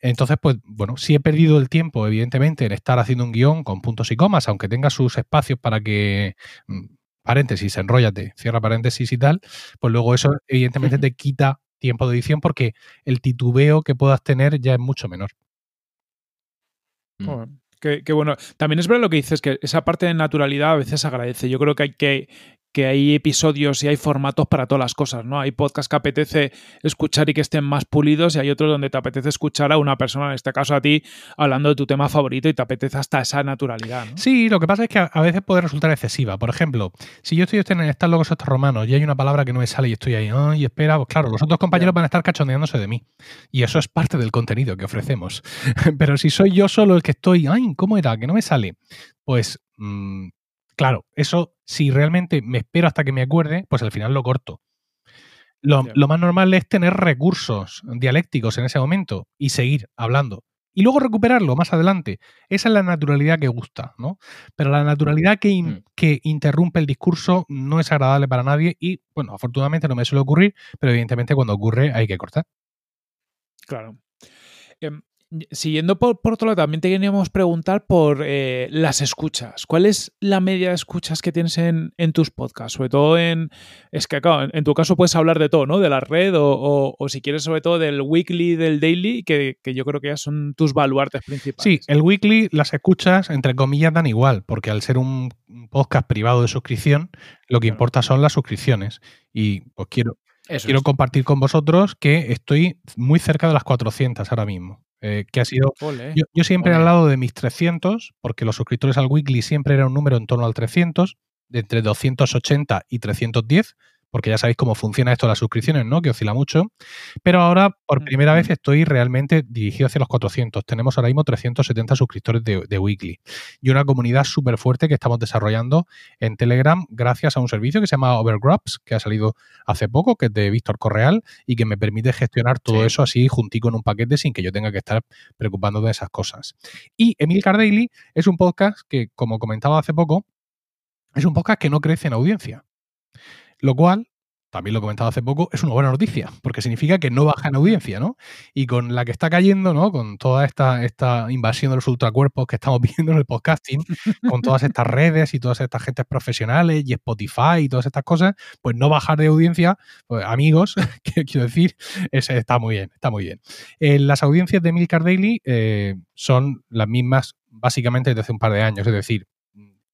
Entonces, pues bueno, si he perdido el tiempo, evidentemente, en estar haciendo un guion con puntos y comas, aunque tenga sus espacios para que, mm, paréntesis, enróllate, cierra paréntesis y tal, pues luego eso evidentemente te quita tiempo de edición porque el titubeo que puedas tener ya es mucho menor. Mm. Qué, bueno. También es verdad lo que dices, que esa parte de naturalidad a veces agradece. Yo creo que hay que que hay episodios y hay formatos para todas las cosas, ¿no? Hay podcasts que apetece escuchar y que estén más pulidos y hay otros donde te apetece escuchar a una persona, en este caso a ti, hablando de tu tema favorito y te apetece hasta esa naturalidad, ¿no? Sí, lo que pasa es que a, veces puede resultar excesiva. Por ejemplo, si yo estoy en estar locos estos romanos y hay una palabra que no me sale y estoy ahí, y espera, pues claro, los otros compañeros van a estar cachondeándose de mí. Y eso es parte del contenido que ofrecemos. [laughs] Pero si soy yo solo el que estoy, ay, ¿cómo era? Que no me sale. Pues mm, Claro, eso, si realmente me espero hasta que me acuerde, pues al final lo corto. Lo, más normal es tener recursos dialécticos en ese momento y seguir hablando. y luego recuperarlo más adelante. Esa es la naturalidad que gusta, ¿no? Pero la naturalidad que, Mm. que interrumpe el discurso no es agradable para nadie y, bueno, afortunadamente no me suele ocurrir, pero evidentemente cuando ocurre hay que cortar. Claro. Em, siguiendo por, por otro lado, también te queríamos preguntar por eh, las escuchas. ¿Cuál es la media de escuchas que tienes en, en tus podcasts? Sobre todo en. Es que, claro, en, en tu caso puedes hablar de todo, ¿no? De la red o, o- o si quieres, sobre todo del weekly, del daily, que, que yo creo que ya son tus baluartes principales. Sí, el weekly, las escuchas, entre comillas, dan igual, porque al ser un podcast privado de suscripción, lo que importa son las suscripciones. Y pues quiero, Eso quiero es. compartir con vosotros que estoy muy cerca de las 400 ahora mismo. eh, que ha sido Ole. Yo, yo siempre he hablado de mis 300, porque los suscriptores al weekly siempre era un número en torno al 300, de entre 280 y 310, porque ya sabéis cómo funciona esto de las suscripciones, ¿no? Que oscila mucho. Pero ahora, por primera vez, estoy realmente dirigido hacia los 400. Tenemos ahora mismo 370 suscriptores de, de weekly y una comunidad súper fuerte que estamos desarrollando en Telegram gracias a un servicio que se llama Overgrups, que ha salido hace poco, que es de Víctor Correal y que me permite gestionar todo Sí. eso así juntico en un paquete sin que yo tenga que estar preocupándome de esas cosas. Y Emil Daily es un podcast que, como comentaba hace poco, es un podcast que no crece en audiencia. Lo cual, también lo he comentado hace poco, es una buena noticia, porque significa que no baja en audiencia, ¿no? Y con la que está cayendo, ¿no? Con toda esta, esta invasión de los ultracuerpos que estamos [laughs] viendo en el podcasting, con todas estas redes y todas estas gentes profesionales y Spotify y todas estas cosas, pues no bajar de audiencia, pues amigos, [laughs] que quiero decir, ese está muy bien, está muy bien. Eh, las audiencias de Milcar Daily eh, son las mismas básicamente desde hace un par de años, es decir,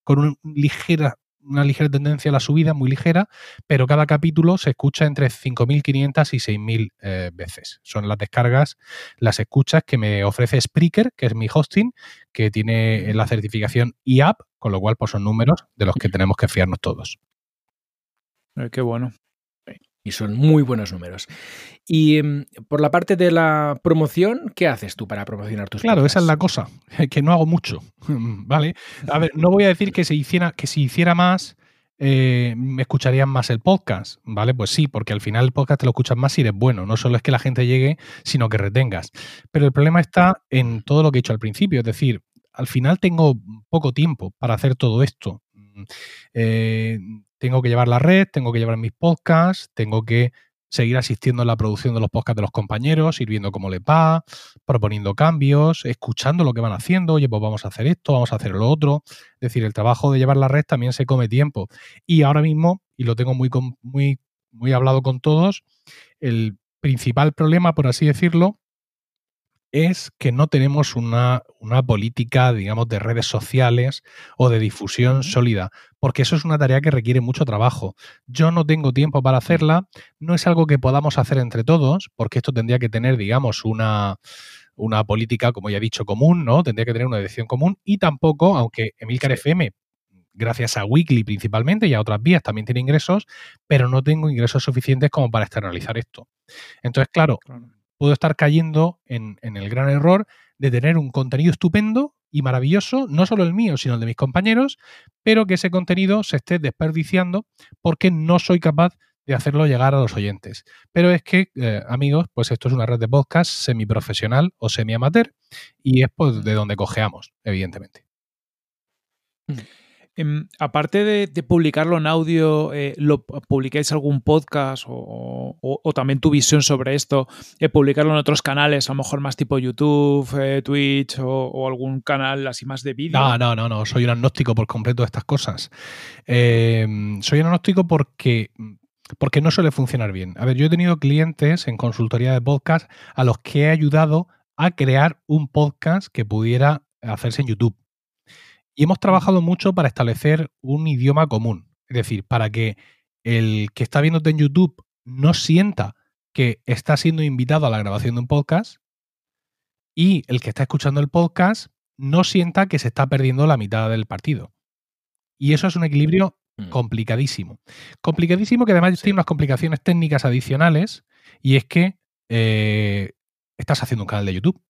con un ligera, una ligera tendencia a la subida, muy ligera, pero cada capítulo se escucha entre 5.500 y 6.000 eh, veces. Son las descargas, las escuchas que me ofrece Spreaker, que es mi hosting, que tiene la certificación IAP, con lo cual pues, son números de los que tenemos que fiarnos todos. Eh, qué bueno. Y son muy buenos números. Y em, por la parte de la promoción, ¿qué haces tú para promocionar tus Claro, esa es la cosa, [laughs] que no hago mucho, [laughs] ¿vale? A ver, no voy a decir que se hiciera, que si hiciera más, eh, me escucharían más el podcast, ¿vale? Pues sí, porque al final el podcast te lo escuchas más si eres bueno, no solo es que la gente llegue, sino que retengas. Pero el problema está en todo lo que he dicho al principio, es decir, al final tengo poco tiempo para hacer todo esto. Mm, eh, tengo que llevar la red, tengo que llevar mis podcasts, tengo que seguir asistiendo a la producción de los podcasts de los compañeros, ir viendo cómo les va, proponiendo cambios, escuchando lo que van haciendo, oye, pues vamos a hacer esto, vamos a hacer lo otro. Es decir, el trabajo de llevar la red también se come tiempo. Y ahora mismo, y lo tengo muy, muy, muy hablado con todos, el principal problema, por así decirlo, es que no tenemos una, una política, digamos, de redes sociales o de difusión sólida, porque eso es una tarea que requiere mucho trabajo. Yo no tengo tiempo para hacerla, no es algo que podamos hacer entre todos, porque esto tendría que tener, digamos, una, una política, como ya he dicho, común, ¿no? Tendría que tener una dirección común y tampoco, aunque Emilcar FM, gracias a Weekly principalmente y a otras vías, también tiene ingresos, pero no tengo ingresos suficientes como para externalizar esto. Entonces, claro, Claro. Puedo estar cayendo en, el gran error de tener un contenido estupendo y maravilloso, no solo el mío, sino el de mis compañeros, pero que ese contenido se esté desperdiciando porque no soy capaz de hacerlo llegar a los oyentes. Pero es que, eh, amigos, pues esto es una red de podcast semiprofesional o semi-amateur y es pues, de donde cojeamos, evidentemente. Em, aparte de, publicarlo en audio, eh, ¿lo publicáis algún podcast o, también tu visión sobre esto? eh, publicarlo en otros canales, a lo mejor más tipo YouTube, eh, Twitch o, algún canal así más de vídeo. No, no, no, no, soy un agnóstico por completo de estas cosas. Eh, soy un agnóstico porque, porque no suele funcionar bien. A ver, yo he tenido clientes en consultoría de podcast a los que he ayudado a crear un podcast que pudiera hacerse en YouTube. Y hemos trabajado mucho para establecer un idioma común. Es decir, para que el que está viéndote en YouTube no sienta que está siendo invitado a la grabación de un podcast y el que está escuchando el podcast no sienta que se está perdiendo la mitad del partido. Y eso es un equilibrio Mm. complicadísimo. Complicadísimo que además tiene unas complicaciones técnicas adicionales y es que eh, estás haciendo un canal de YouTube.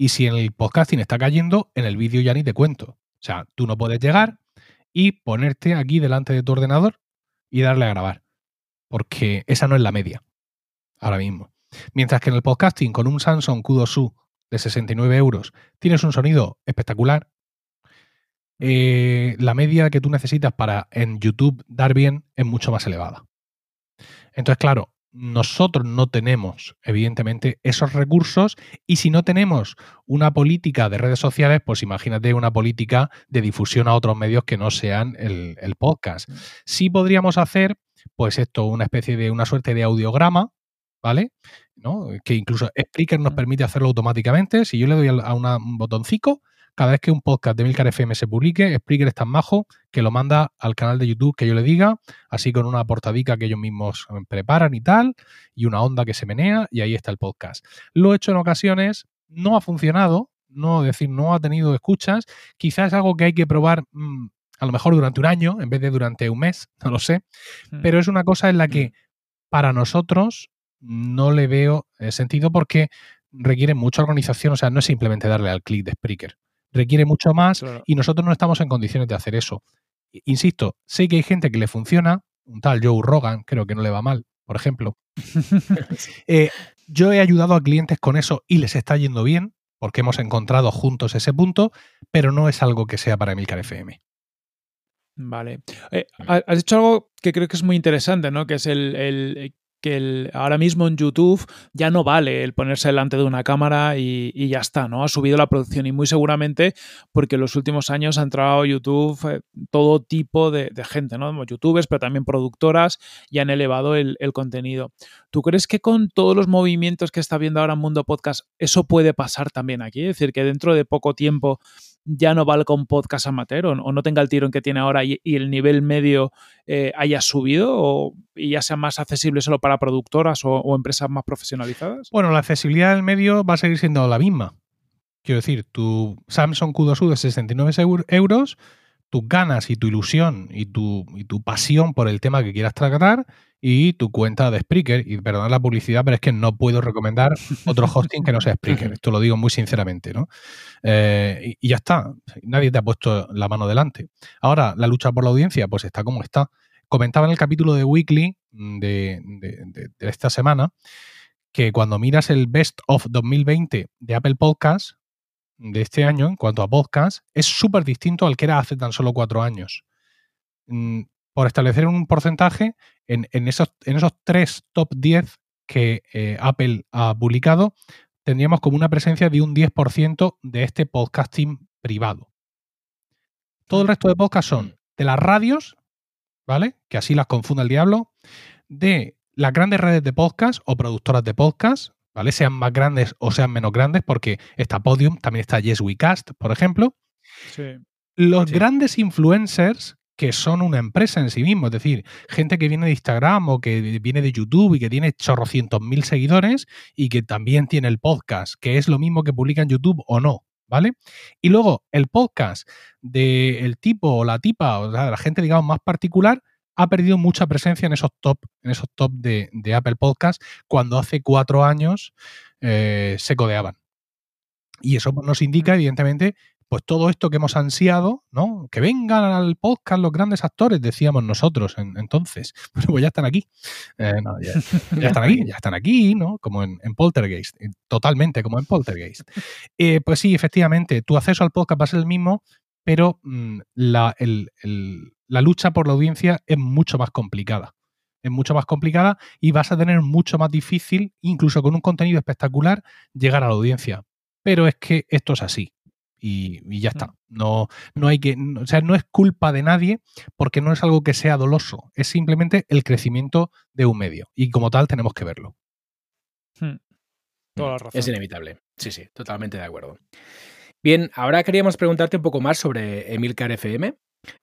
Y si en el podcasting está cayendo, en el vídeo ya ni te cuento. O sea, tú no puedes llegar y ponerte aquí delante de tu ordenador y darle a grabar. Porque esa no es la media ahora mismo. Mientras que en el podcasting con un Samsung Q2U de 69 euros, tienes un sonido espectacular. Eh, la media que tú necesitas para en YouTube dar bien es mucho más elevada. Entonces, claro, nosotros no tenemos, evidentemente, esos recursos y si no tenemos una política de redes sociales, pues imagínate una política de difusión a otros medios que no sean el, el podcast. Sí podríamos hacer, pues esto, una especie de, una suerte de audiograma, ¿vale? ¿No? Que incluso Spreaker nos permite hacerlo automáticamente. Si yo le doy a un botoncito, cada vez que un podcast de Milcar FM se publique, Spreaker es tan majo que lo manda al canal de YouTube que yo le diga, así con una portadica que ellos mismos preparan y tal, y una onda que se menea, y ahí está el podcast. Lo he hecho en ocasiones, no ha funcionado, no decir, no ha tenido escuchas, quizás es algo que hay que probar mm, a lo mejor durante un año en vez de durante un mes, [laughs] no lo sé, hmm. pero es una cosa en la que hmm. para nosotros no le veo eh, sentido porque requiere mucha organización, o sea, no es simplemente darle al clic de Spreaker requiere mucho más y nosotros no estamos en condiciones de hacer eso. Insisto, sé que hay gente que le funciona, un tal Joe Rogan, creo que no le va mal, por ejemplo. [laughs] Eh, yo he ayudado a clientes con eso y les está yendo bien, porque hemos encontrado juntos ese punto, pero no es algo que sea para Emilcar FM. Vale. Eh, has dicho algo que creo que es muy interesante, ¿no? Que es el, el que ahora mismo en YouTube ya no vale el ponerse delante de una cámara y, ya está, ¿no? Ha subido la producción y muy seguramente porque en los últimos años ha entrado YouTube eh, todo tipo de, gente, ¿no? Youtubers, pero también productoras y han elevado el, contenido. ¿Tú crees que con todos los movimientos que está viendo ahora en Mundo Podcast eso puede pasar también aquí? Es decir, que dentro de poco tiempo ya no valga un podcast amateur o, no tenga el tiro en que tiene ahora y, el nivel medio eh, haya subido o, y ya sea más accesible solo para productoras o, empresas más profesionalizadas? Bueno, la accesibilidad del medio va a seguir siendo la misma. Quiero decir, tu Samsung Q2U de 69 euros, tus ganas y tu ilusión y tu, y tu pasión por el tema que quieras tratar y tu cuenta de Spreaker. Y perdonad la publicidad, pero es que no puedo recomendar otro [laughs] hosting que no sea Spreaker. Esto lo digo muy sinceramente, ¿no? Eh, y, ya está. Nadie te ha puesto la mano delante. Ahora, la lucha por la audiencia, pues está como está. Comentaba en el capítulo de Weekly mm, de, de esta semana que cuando miras el Best of 2020 de Apple Podcasts de este año en cuanto a podcast es súper distinto al que era hace tan solo cuatro años. Por establecer un porcentaje, en, esos, en esos tres top 10 que eh, Apple ha publicado, tendríamos como una presencia de un 10% de este podcasting privado. Todo el resto de podcasts son de las radios, ¿vale? Que así las confunde el diablo, de las grandes redes de podcast o productoras de podcast, ¿vale? Sean más grandes o sean menos grandes, porque está Podium, también está Yes We Cast, por ejemplo. Los grandes influencers que son una empresa en sí mismo, es decir, gente que viene de Instagram o que viene de YouTube y que tiene chorrocientos mil seguidores y que también tiene el podcast, que es lo mismo que publica en YouTube o no, ¿vale? Y luego el podcast del tipo o la tipa, o sea, de la gente, digamos, más particular, ha perdido mucha presencia en esos top, en esos top de, Apple Podcast cuando hace cuatro años eh, se codeaban. Y eso nos indica, evidentemente, pues todo esto que hemos ansiado, ¿no? Que vengan al podcast los grandes actores, decíamos nosotros entonces. [laughs] pues ya están aquí. Eh, ya, están aquí, ya están aquí, ¿no? Como en, Poltergeist, eh, totalmente como en Poltergeist. Eh, pues sí, efectivamente, tu acceso al podcast va a ser el mismo, pero mm, la lucha por la audiencia es mucho más complicada es mucho más complicada y vas a tener mucho más difícil, incluso con un contenido espectacular, llegar a la audiencia. Pero es que esto es así y, ya está. No, no hay que, o sea, no es culpa de nadie porque no es algo que sea doloso, es simplemente el crecimiento de un medio y como tal tenemos que verlo. Hmm. Toda la razón. Es inevitable. Sí, sí, totalmente de acuerdo. Bien, ahora queríamos preguntarte un poco más sobre Emilcar FM.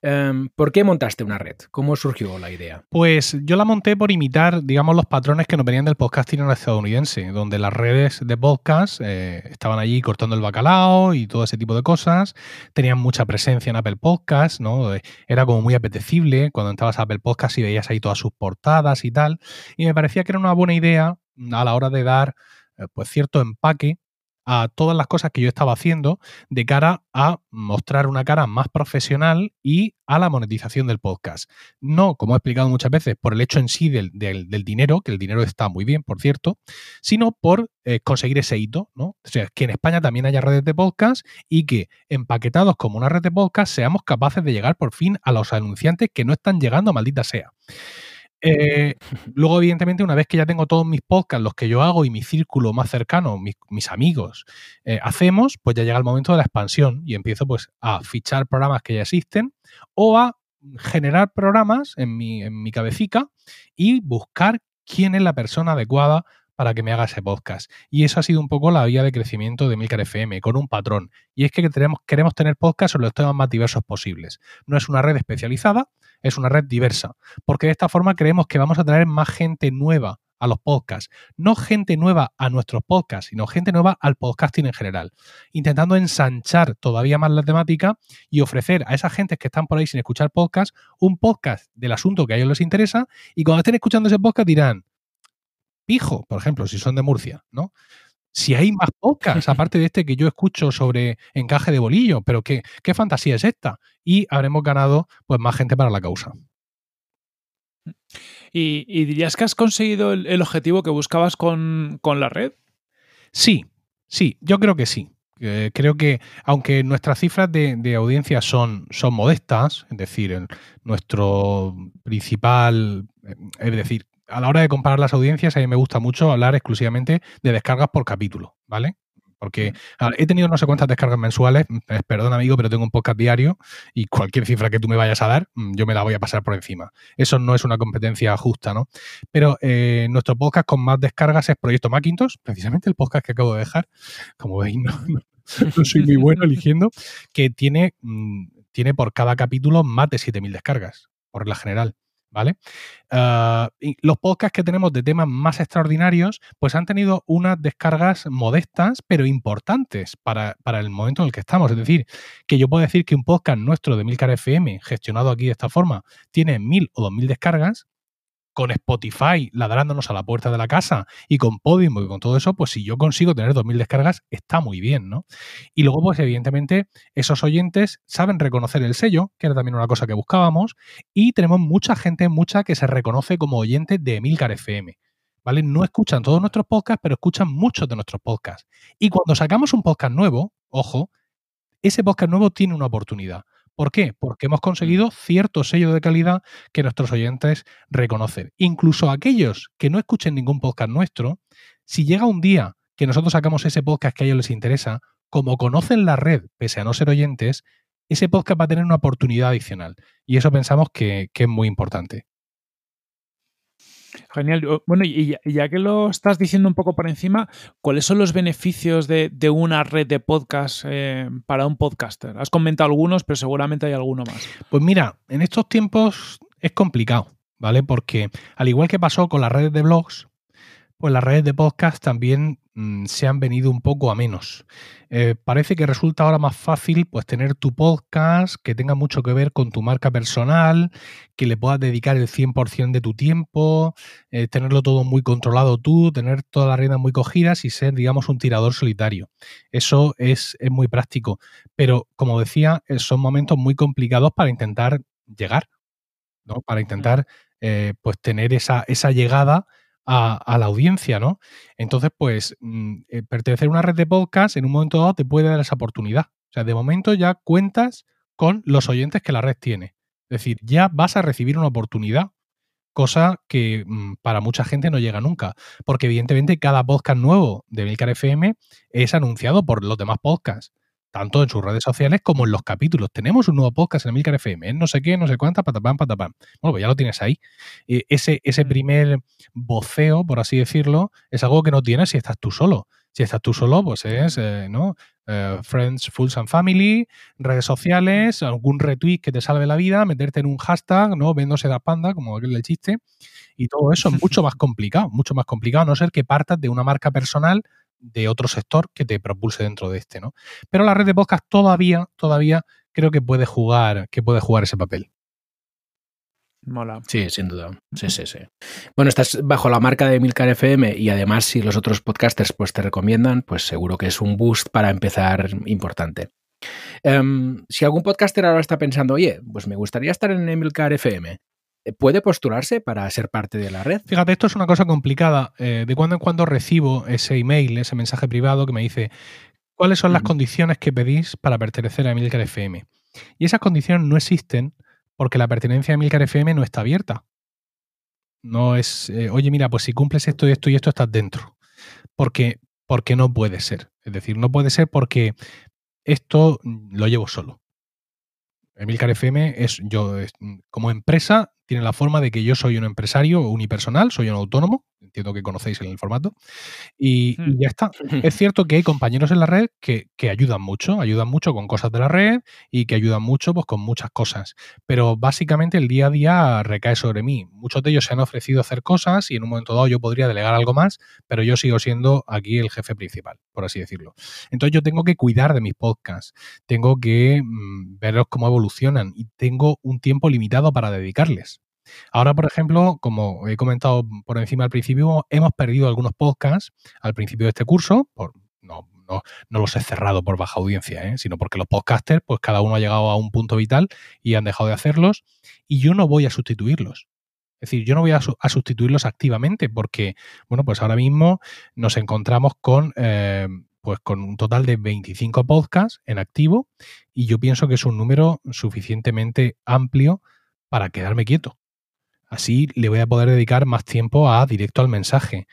Em, ¿Por qué montaste una red? ¿Cómo surgió la idea? Pues yo la monté por imitar, digamos, los patrones que nos venían del podcasting estadounidense, donde las redes de podcast eh, estaban allí cortando el bacalao y todo ese tipo de cosas. Tenían mucha presencia en Apple Podcast, ¿no? Era como muy apetecible cuando entrabas a Apple Podcast y veías ahí todas sus portadas y tal. Y me parecía que era una buena idea a la hora de dar, eh, pues, cierto empaque a todas las cosas que yo estaba haciendo de cara a mostrar una cara más profesional y a la monetización del podcast. No, como he explicado muchas veces, por el hecho en sí del, dinero, que el dinero está muy bien, por cierto, sino por eh, conseguir ese hito, ¿no? O sea, que en España también haya redes de podcast y que empaquetados como una red de podcast seamos capaces de llegar por fin a los anunciantes que no están llegando, maldita sea. Eh, luego, evidentemente, una vez que ya tengo todos mis podcasts, los que yo hago y mi círculo más cercano, mis, amigos, eh, hacemos, pues ya llega el momento de la expansión y empiezo pues a fichar programas que ya existen o a generar programas en mi, en mi cabecita y buscar quién es la persona adecuada para que me haga ese podcast. Y eso ha sido un poco la vía de crecimiento de Milcar FM, con un patrón. Y es que queremos, queremos tener podcasts sobre los temas más diversos posibles. No es una red especializada, es una red diversa. Porque de esta forma creemos que vamos a traer más gente nueva a los podcasts. No gente nueva a nuestros podcasts, sino gente nueva al podcasting en general. Intentando ensanchar todavía más la temática y ofrecer a esas gentes que están por ahí sin escuchar podcast un podcast del asunto que a ellos les interesa y cuando estén escuchando ese podcast dirán, pijo, por ejemplo, si son de Murcia, ¿no? Si hay más podcasts, aparte de este que yo escucho sobre encaje de bolillo, pero qué, qué fantasía es esta. Y habremos ganado pues más gente para la causa. ¿Y, dirías que has conseguido el, objetivo que buscabas con, la red? Sí, sí, yo creo que sí. creo que, aunque nuestras cifras de, audiencia son, son modestas, es decir, nuestro principal, es decir, a la hora de comparar las audiencias, a mí me gusta mucho hablar exclusivamente de descargas por capítulo, ¿vale? Porque he tenido no sé cuántas descargas mensuales, mm, perdón amigo, pero tengo un podcast diario y cualquier cifra que tú me vayas a dar, mm, yo me la voy a pasar por encima. Eso no es una competencia justa, ¿no? Pero eh, nuestro podcast con más descargas es Proyecto Macintosh, precisamente el podcast que acabo de dejar. Como veis, no, soy muy bueno eligiendo, que tiene, mm, tiene por cada capítulo más de 7.000 descargas, por la general. ¿Vale? Ah, los podcasts que tenemos de temas más extraordinarios, pues han tenido unas descargas modestas, pero importantes para, para, el momento en el que estamos. Es decir, que yo puedo decir que un podcast nuestro de Milcar FM, gestionado aquí de esta forma, tiene mil o dos mil descargas, con Spotify ladrándonos a la puerta de la casa y con Podium y con todo eso, pues si yo consigo tener 2.000 descargas, está muy bien, ¿no? Y luego, pues evidentemente, esos oyentes saben reconocer el sello, que era también una cosa que buscábamos, y tenemos mucha gente, mucha que se reconoce como oyente de Emilcar FM. ¿Vale? No escuchan todos nuestros podcasts, pero escuchan muchos de nuestros podcasts. Y cuando sacamos un podcast nuevo, ojo, ese podcast nuevo tiene una oportunidad. ¿Por qué? Porque hemos conseguido cierto sello de calidad que nuestros oyentes reconocen. Incluso aquellos que no escuchen ningún podcast nuestro, si llega un día que nosotros sacamos ese podcast que a ellos les interesa, como conocen la red, pese a no ser oyentes, ese podcast va a tener una oportunidad adicional. Y eso pensamos que, que es muy importante. Genial. Bueno, y ya, que lo estás diciendo un poco por encima, ¿cuáles son los beneficios de, una red de podcast eh, para un podcaster? Has comentado algunos, pero seguramente hay alguno más. Pues mira, en estos tiempos es complicado, ¿vale? Porque al igual que pasó con las redes de blogs, pues las redes de podcast también mm, se han venido un poco a menos. Eh, parece que resulta ahora más fácil pues tener tu podcast que tenga mucho que ver con tu marca personal, que le puedas dedicar el 100% de tu tiempo, eh, tenerlo todo muy controlado tú, tener todas las riendas muy cogidas y ser, digamos, un tirador solitario. Eso es, es muy práctico. Pero, como decía, eh, son momentos muy complicados para intentar llegar, ¿no? Para intentar pues tener esa, esa llegada a, la audiencia, ¿no? Entonces, pues, mm, eh, pertenecer a una red de podcast en un momento dado te puede dar esa oportunidad. O sea, de momento ya cuentas con los oyentes que la red tiene. Es decir, ya vas a recibir una oportunidad, cosa que mm, para mucha gente no llega nunca. Porque evidentemente cada podcast nuevo de Milcar FM es anunciado por los demás podcasts tanto en sus redes sociales como en los capítulos. Tenemos un nuevo podcast en Milcar FM, no sé qué, no sé cuánta, patapam, patapam. Bueno, pues ya lo tienes ahí. Eh, ese, ese mm. primer voceo, por así decirlo, es algo que no tienes si estás tú solo. Si estás tú solo, pues es, eh, ¿no? Eh, friends, Fools and Family, redes sociales, algún retweet que te salve la vida, meterte en un hashtag, ¿no? Vendose da panda, como aquel del chiste. Y todo eso es mucho [laughs] más complicado, mucho más complicado, a no ser que partas de una marca personal de otro sector que te propulse dentro de este, ¿no? Pero la red de podcast todavía, todavía creo que puede jugar, que puede jugar ese papel. Mola. Sí, sin duda. Sí, sí, sí. Bueno, estás bajo la marca de Milcar FM y además si los otros podcasters pues te recomiendan, pues seguro que es un boost para empezar importante. Em, si algún podcaster ahora está pensando, oye, pues me gustaría estar en Emilcar FM, ¿puede postularse para ser parte de la red? Fíjate, esto es una cosa complicada. Eh, de cuando en cuando recibo ese email, ese mensaje privado que me dice cuáles son las condiciones que pedís para pertenecer a Emilcar FM. Y esas condiciones no existen porque la pertenencia a Emilcar FM no está abierta. No es, eh, oye, mira, pues si cumples esto y esto y esto estás dentro. Porque, porque no puede ser. Es decir, no puede ser porque esto lo llevo solo. Emilcar FM es yo es- como empresa tiene la forma de que yo soy un empresario unipersonal, soy un autónomo, entiendo que conocéis el formato, y, y Hmm. ya está. [laughs] Es cierto que hay compañeros en la red que, que ayudan mucho, ayudan mucho con cosas de la red y que ayudan mucho pues, con muchas cosas. Pero básicamente el día a día recae sobre mí. Muchos de ellos se han ofrecido hacer cosas y en un momento dado yo podría delegar algo más, pero yo sigo siendo aquí el jefe principal, por así decirlo. Entonces yo tengo que cuidar de mis podcasts, tengo que mm, verlos cómo evolucionan y tengo un tiempo limitado para dedicarles. Ahora, por ejemplo, como he comentado por encima al principio, hemos perdido algunos podcasts al principio de este curso, no, los he cerrado por baja audiencia, ¿eh? sino porque los podcasters, pues cada uno ha llegado a un punto vital y han dejado de hacerlos, y yo no voy a sustituirlos. Es decir, yo no voy a sustituirlos activamente porque, bueno, pues ahora mismo nos encontramos con, eh, pues con un total de 25 podcasts en activo y yo pienso que es un número suficientemente amplio para quedarme quieto. Así le voy a poder dedicar más tiempo a directo al mensaje,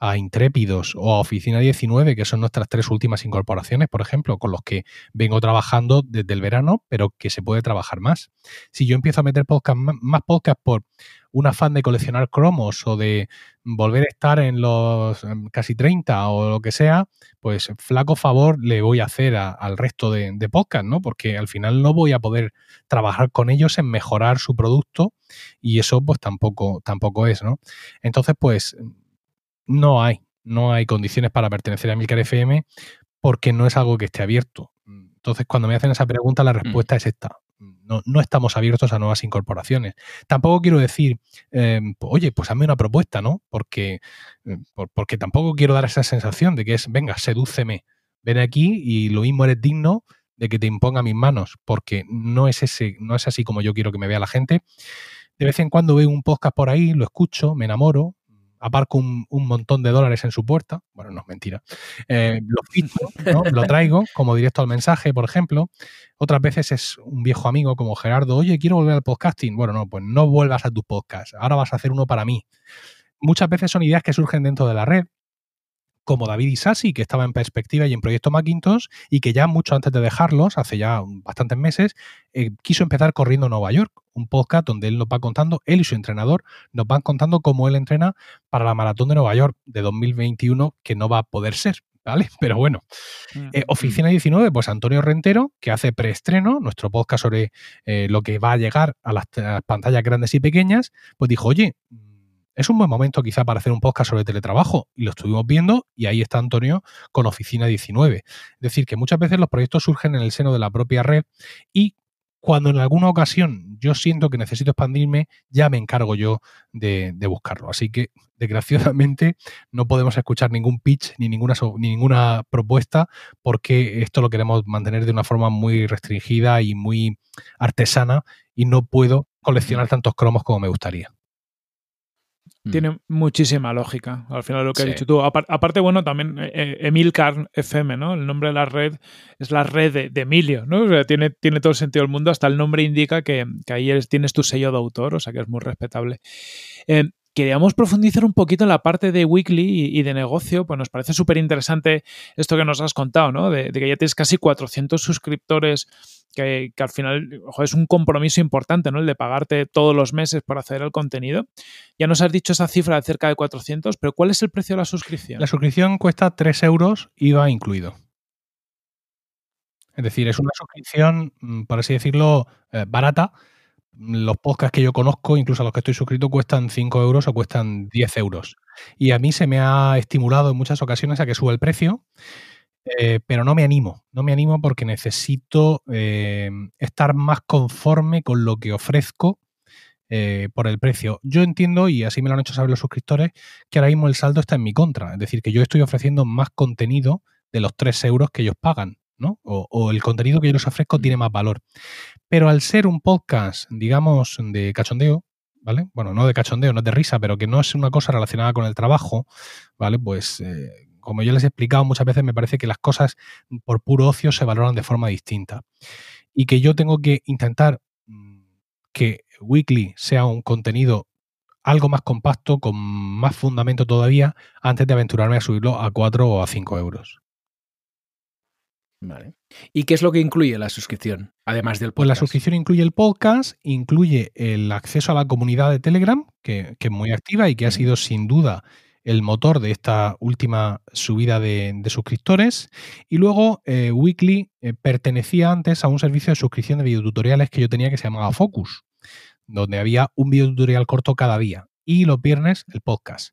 a Intrépidos o a Oficina 19, que son nuestras tres últimas incorporaciones, por ejemplo, con los que vengo trabajando desde el verano, pero que se puede trabajar más. Si yo empiezo a meter podcast, más podcast por un afán de coleccionar cromos o de volver a estar en los em, casi 30 o lo que sea, pues flaco favor le voy a hacer a- al resto de, de podcast, ¿no? Porque al final no voy a poder trabajar con ellos en mejorar su producto y eso pues tampoco, tampoco es, ¿no? Entonces, pues no hay, no hay condiciones para pertenecer a Milcar FM porque no es algo que esté abierto. Entonces, cuando me hacen esa pregunta, la respuesta es esta. No, no estamos abiertos a nuevas incorporaciones. Tampoco quiero decir, eh, oye, pues hazme una propuesta, ¿no? Porque, eh, por- porque tampoco quiero dar esa sensación de que es, venga, sedúceme, ven aquí y lo mismo eres digno de que te imponga mis manos, porque no es ese, no es así como yo quiero que me vea la gente. De vez en cuando veo un podcast por ahí, lo escucho, me enamoro, aparco un, un montón de dólares en su puerta. Bueno, no es mentira. Eh, lo ¿no? lo traigo como directo al mensaje, por ejemplo. Otras veces es un viejo amigo como Gerardo, oye, quiero volver al podcasting. Bueno, no, pues no vuelvas a tu podcast. Ahora vas a hacer uno para mí. Muchas veces son ideas que surgen dentro de la red, como David Isasi, que estaba en perspectiva y en Proyecto Macintosh, y que ya mucho antes de dejarlos, hace ya bastantes meses, eh, quiso empezar corriendo a Nueva York, un podcast donde él nos va contando, él y su entrenador, nos van contando cómo él entrena para la maratón de Nueva York de 2021, que no va a poder ser, ¿vale? [laughs] Pero bueno. Eh, Oficina 19, pues Antonio Rentero, que hace preestreno, nuestro podcast sobre eh, lo que va a llegar a las, a las pantallas grandes y pequeñas, pues dijo, oye, es un buen momento quizá para hacer un podcast sobre teletrabajo. Y lo estuvimos viendo y ahí está Antonio con Oficina 19. Es decir, que muchas veces los proyectos surgen en el seno de la propia red y cuando en alguna ocasión yo siento que necesito expandirme, ya me encargo yo de, buscarlo. Así que, desgraciadamente, no podemos escuchar ningún pitch ni ninguna, ni ninguna propuesta porque esto lo queremos mantener de una forma muy restringida y muy artesana y no puedo coleccionar tantos cromos como me gustaría. Tiene muchísima lógica, al final lo que Sí. has dicho tú. Apar- aparte, bueno, también eh, eh, Emilcar FM, ¿no? El nombre de la red es la red de, de Emilio, ¿no? O sea, tiene, tiene todo el sentido del mundo, hasta el nombre indica que, que ahí eres- tienes tu sello de autor, o sea que es muy respetable. Eh, queríamos profundizar un poquito en la parte de weekly y, de negocio, pues nos parece súper interesante esto que nos has contado, ¿no? De, que ya tienes casi 400 suscriptores, que, que al final ojo, es un compromiso importante, ¿no? El de pagarte todos los meses por acceder al contenido. Ya nos has dicho esa cifra de cerca de 400, pero ¿cuál es el precio de la suscripción? La suscripción cuesta 3 euros, IVA incluido. Es decir, es una suscripción, mm, por así decirlo, eh, barata. Los podcasts que yo conozco, incluso a los que estoy suscrito, cuestan 5 euros o cuestan 10 euros. Y a mí se me ha estimulado en muchas ocasiones a que suba el precio, eh, pero no me animo. No me animo porque necesito eh, estar más conforme con lo que ofrezco eh, por el precio. Yo entiendo, y así me lo han hecho saber los suscriptores, que ahora mismo el saldo está en mi contra. Es decir, que yo estoy ofreciendo más contenido de los 3 euros que ellos pagan, ¿no? O, el contenido que yo les ofrezco tiene más valor. Pero al ser un podcast, digamos, de cachondeo, ¿vale? Bueno, no de cachondeo, no de risa, pero que no es una cosa relacionada con el trabajo, ¿vale? Pues eh, como yo les he explicado muchas veces, me parece que las cosas por puro ocio se valoran de forma distinta. Y que yo tengo que intentar mm, que Weekly sea un contenido algo más compacto, con más fundamento todavía, antes de aventurarme a subirlo a 4 o a 5 euros. Vale. ¿Y qué es lo que incluye la suscripción, además del podcast? Pues la suscripción incluye el podcast, incluye el acceso a la comunidad de Telegram, que, es muy activa y que ha sido sin duda el motor de esta última subida de, suscriptores. Y luego eh, Weekly eh, pertenecía antes a un servicio de suscripción de videotutoriales que yo tenía que se llamaba Focus donde había un video tutorial corto cada día y los viernes el podcast.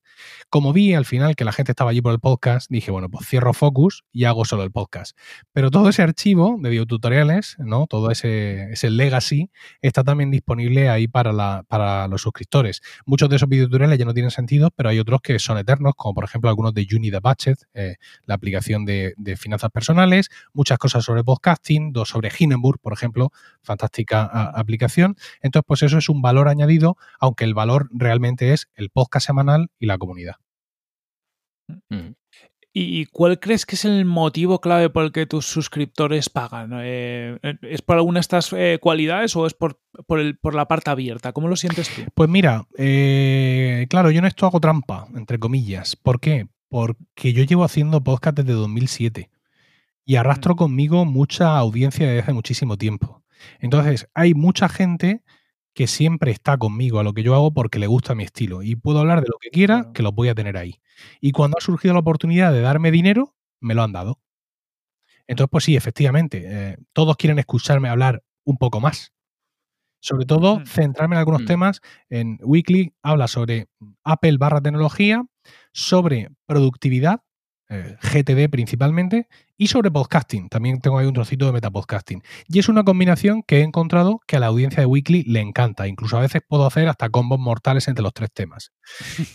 Como vi al final que la gente estaba allí por el podcast, dije, bueno, pues cierro Focus y hago solo el podcast. Pero todo ese archivo de videotutoriales, ¿no? Todo ese, ese legacy está también disponible ahí para, la, para los suscriptores. Muchos de esos videotutoriales ya no tienen sentido, pero hay otros que son eternos, como por ejemplo algunos de Uni the Budget, eh, la aplicación de, de, finanzas personales, muchas cosas sobre podcasting, dos sobre Hindenburg, por ejemplo, fantástica aplicación. Entonces, pues eso es un valor añadido, aunque el valor realmente es el podcast semanal y la comunidad. Mm. ¿Y cuál crees que es el motivo clave por el que tus suscriptores pagan? Eh, ¿Es por alguna de estas eh, cualidades o es por, por, la parte abierta? ¿Cómo lo sientes tú? Pues mira, eh, claro, yo en esto hago trampa, entre comillas. ¿Por qué? Porque yo llevo haciendo podcast desde 2007 y arrastro mm. conmigo mucha audiencia desde hace muchísimo tiempo. Entonces, hay mucha gente que siempre está conmigo a lo que yo hago porque le gusta mi estilo. Y puedo hablar de lo que quiera, que lo voy a tener ahí. Y cuando ha surgido la oportunidad de darme dinero, me lo han dado. Entonces, pues sí, efectivamente, eh, todos quieren escucharme hablar un poco más. Sobre todo, centrarme en algunos mm. temas. En Weekly habla sobre Apple barra tecnología, sobre productividad, eh, GTD principalmente, y sobre podcasting. También tengo ahí un trocito de metapodcasting. Y es una combinación que he encontrado que a la audiencia de Weekly le encanta. Incluso a veces puedo hacer hasta combos mortales entre los tres temas.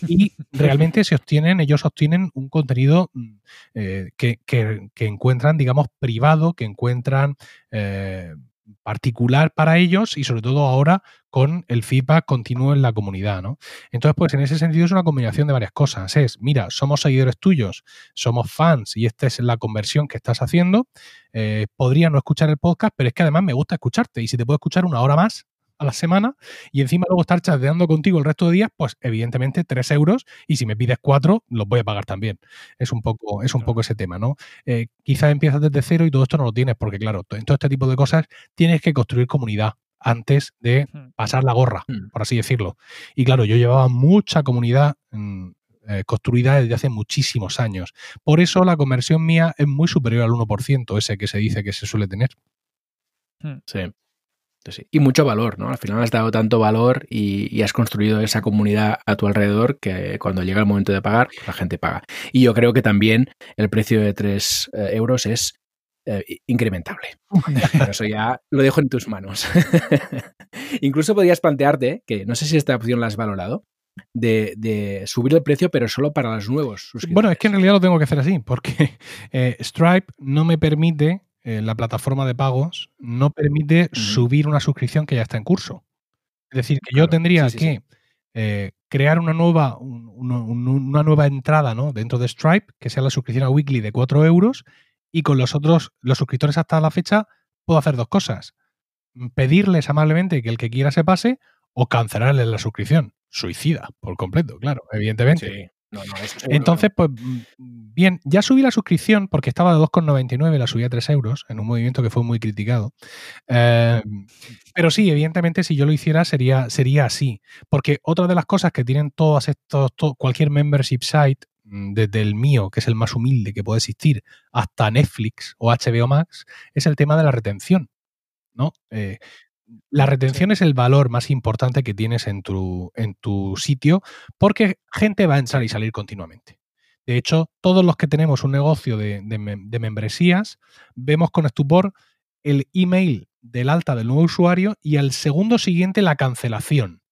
Y [laughs] realmente se obtienen, ellos obtienen un contenido mm, eh, que, encuentran, digamos, privado, que encuentran eh, particular para ellos y sobre todo ahora con el feedback continuo en la comunidad, ¿no? Entonces, pues en ese sentido es una combinación de varias cosas. Es, mira, somos seguidores tuyos, somos fans y esta es la conversión que estás haciendo. Eh, podría no escuchar el podcast, pero es que además me gusta escucharte y si te puedo escuchar una hora más, a la semana y encima luego estar chateando contigo el resto de días, pues evidentemente 3 euros y si me pides 4, los voy a pagar también. Es un poco, es un poco ese tema, ¿no? Eh, quizás empiezas desde cero y todo esto no lo tienes, porque claro, en todo este tipo de cosas tienes que construir comunidad antes de pasar la gorra, por así decirlo. Y claro, yo llevaba mucha comunidad mm, eh, construida desde hace muchísimos años. Por eso la conversión mía es muy superior al 1%, ese que se dice que se suele tener. Sí. Y mucho valor, ¿no? Al final has dado tanto valor y, has construido esa comunidad a tu alrededor que cuando llega el momento de pagar, la gente paga. Y yo creo que también el precio de 3 eh, euros es eh, incrementable. Pero eso ya lo dejo en tus manos. [laughs] Incluso podrías plantearte, que no sé si esta opción la has valorado, de, subir el precio, pero solo para los nuevos Bueno, es que en realidad lo tengo que hacer así, porque eh, Stripe no me permite eh, la plataforma de pagos no permite subir una suscripción que ya está en curso. Es decir, que yo tendría que eh, crear una nueva, una nueva entrada ¿no? dentro de Stripe, que sea la suscripción a Weekly de 4 euros, y con los otros, los suscriptores hasta la fecha, puedo hacer dos cosas. Pedirles amablemente que el que quiera se pase o cancelarles la suscripción. Suicida, por completo, claro, evidentemente. Entonces, pues bien, ya subí la suscripción porque estaba de 2,99, la subí a 3 euros en un movimiento que fue muy criticado. Em, pero sí, evidentemente, si yo lo hiciera sería, sería así. Porque otra de las cosas que tienen todas estos, cualquier membership site, mm, desde el mío, que es el más humilde que puede existir, hasta Netflix o HBO Max, es el tema de la retención. ¿no? Eh, la retención es el valor más importante que tienes en tu, en tu sitio porque gente va a entrar y salir continuamente. De hecho, todos los que tenemos un negocio de, membresías, vemos con estupor el email del alta del nuevo usuario y al segundo siguiente la cancelación.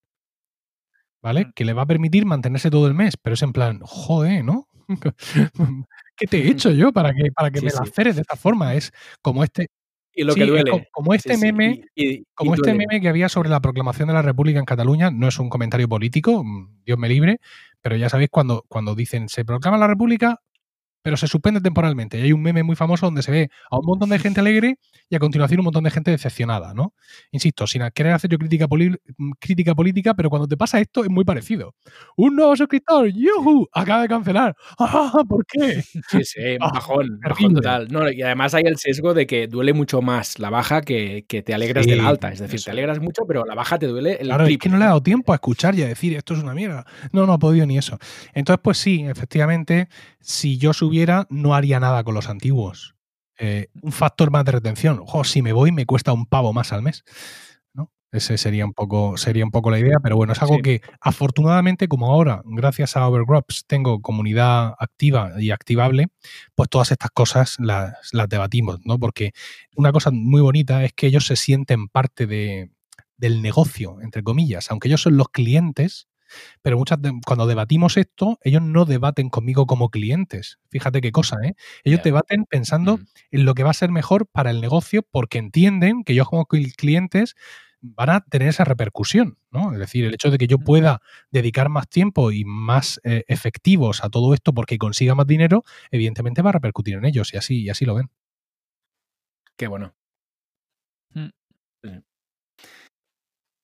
¿vale? Mm. Que le va a permitir mantenerse todo el mes, pero es en plan, joder, ¿no? [laughs] ¿Qué te he [laughs] hecho yo para que, para que Sí, me sí. laceres de esta forma? Es como este, Y lo Sí, que duele. como este Sí, meme, y- como y este meme que había sobre la proclamación de la República en Cataluña, no es un comentario político, mm, Dios me libre, pero ya sabéis cuando, cuando dicen se proclama la República, pero se suspende temporalmente. Y hay un meme muy famoso donde se ve a un montón de gente alegre y a continuación un montón de gente decepcionada, ¿no? Insisto, sin querer hacer yo crítica, mm, crítica política, pero cuando te pasa esto es muy parecido. Un nuevo suscriptor, ¡yuhu! Acaba de cancelar. [laughs] ¡Ah, ¿Por qué? Sí, sí, [laughs] Ah, bajón, bajón terrible. total. No, y además hay el sesgo de que duele mucho más la baja que, que te alegras de Sí, la alta. Es decir, eso te alegras mucho, pero la baja te duele el Claro, es que no le ha dado tiempo a escuchar y a decir esto es una mierda. No, no ha podido ni eso. Entonces, pues sí, efectivamente, si yo no haría nada con los antiguos. Eh, un factor más de retención. Ojo, si me voy, me cuesta un pavo más al mes. ¿no? Ese sería un poco, sería un poco la idea, pero bueno, es algo Sí. que afortunadamente, como ahora, gracias a Overgrups, tengo comunidad activa y activable, pues todas estas cosas las, las debatimos, ¿no? Porque una cosa muy bonita es que ellos se sienten parte de, del negocio, entre comillas, aunque ellos son los clientes, pero muchas de- cuando debatimos esto, ellos no debaten conmigo como clientes. Fíjate qué cosa, ¿eh? Ellos debaten pensando Mm. en lo que va a ser mejor para el negocio porque entienden que ellos como cli- clientes van a tener esa repercusión, ¿no? Es decir, el hecho de que yo pueda dedicar más tiempo y más eh, efectivos a todo esto porque consiga más dinero, evidentemente va a repercutir en ellos y así, y así lo ven. Qué bueno. Mm.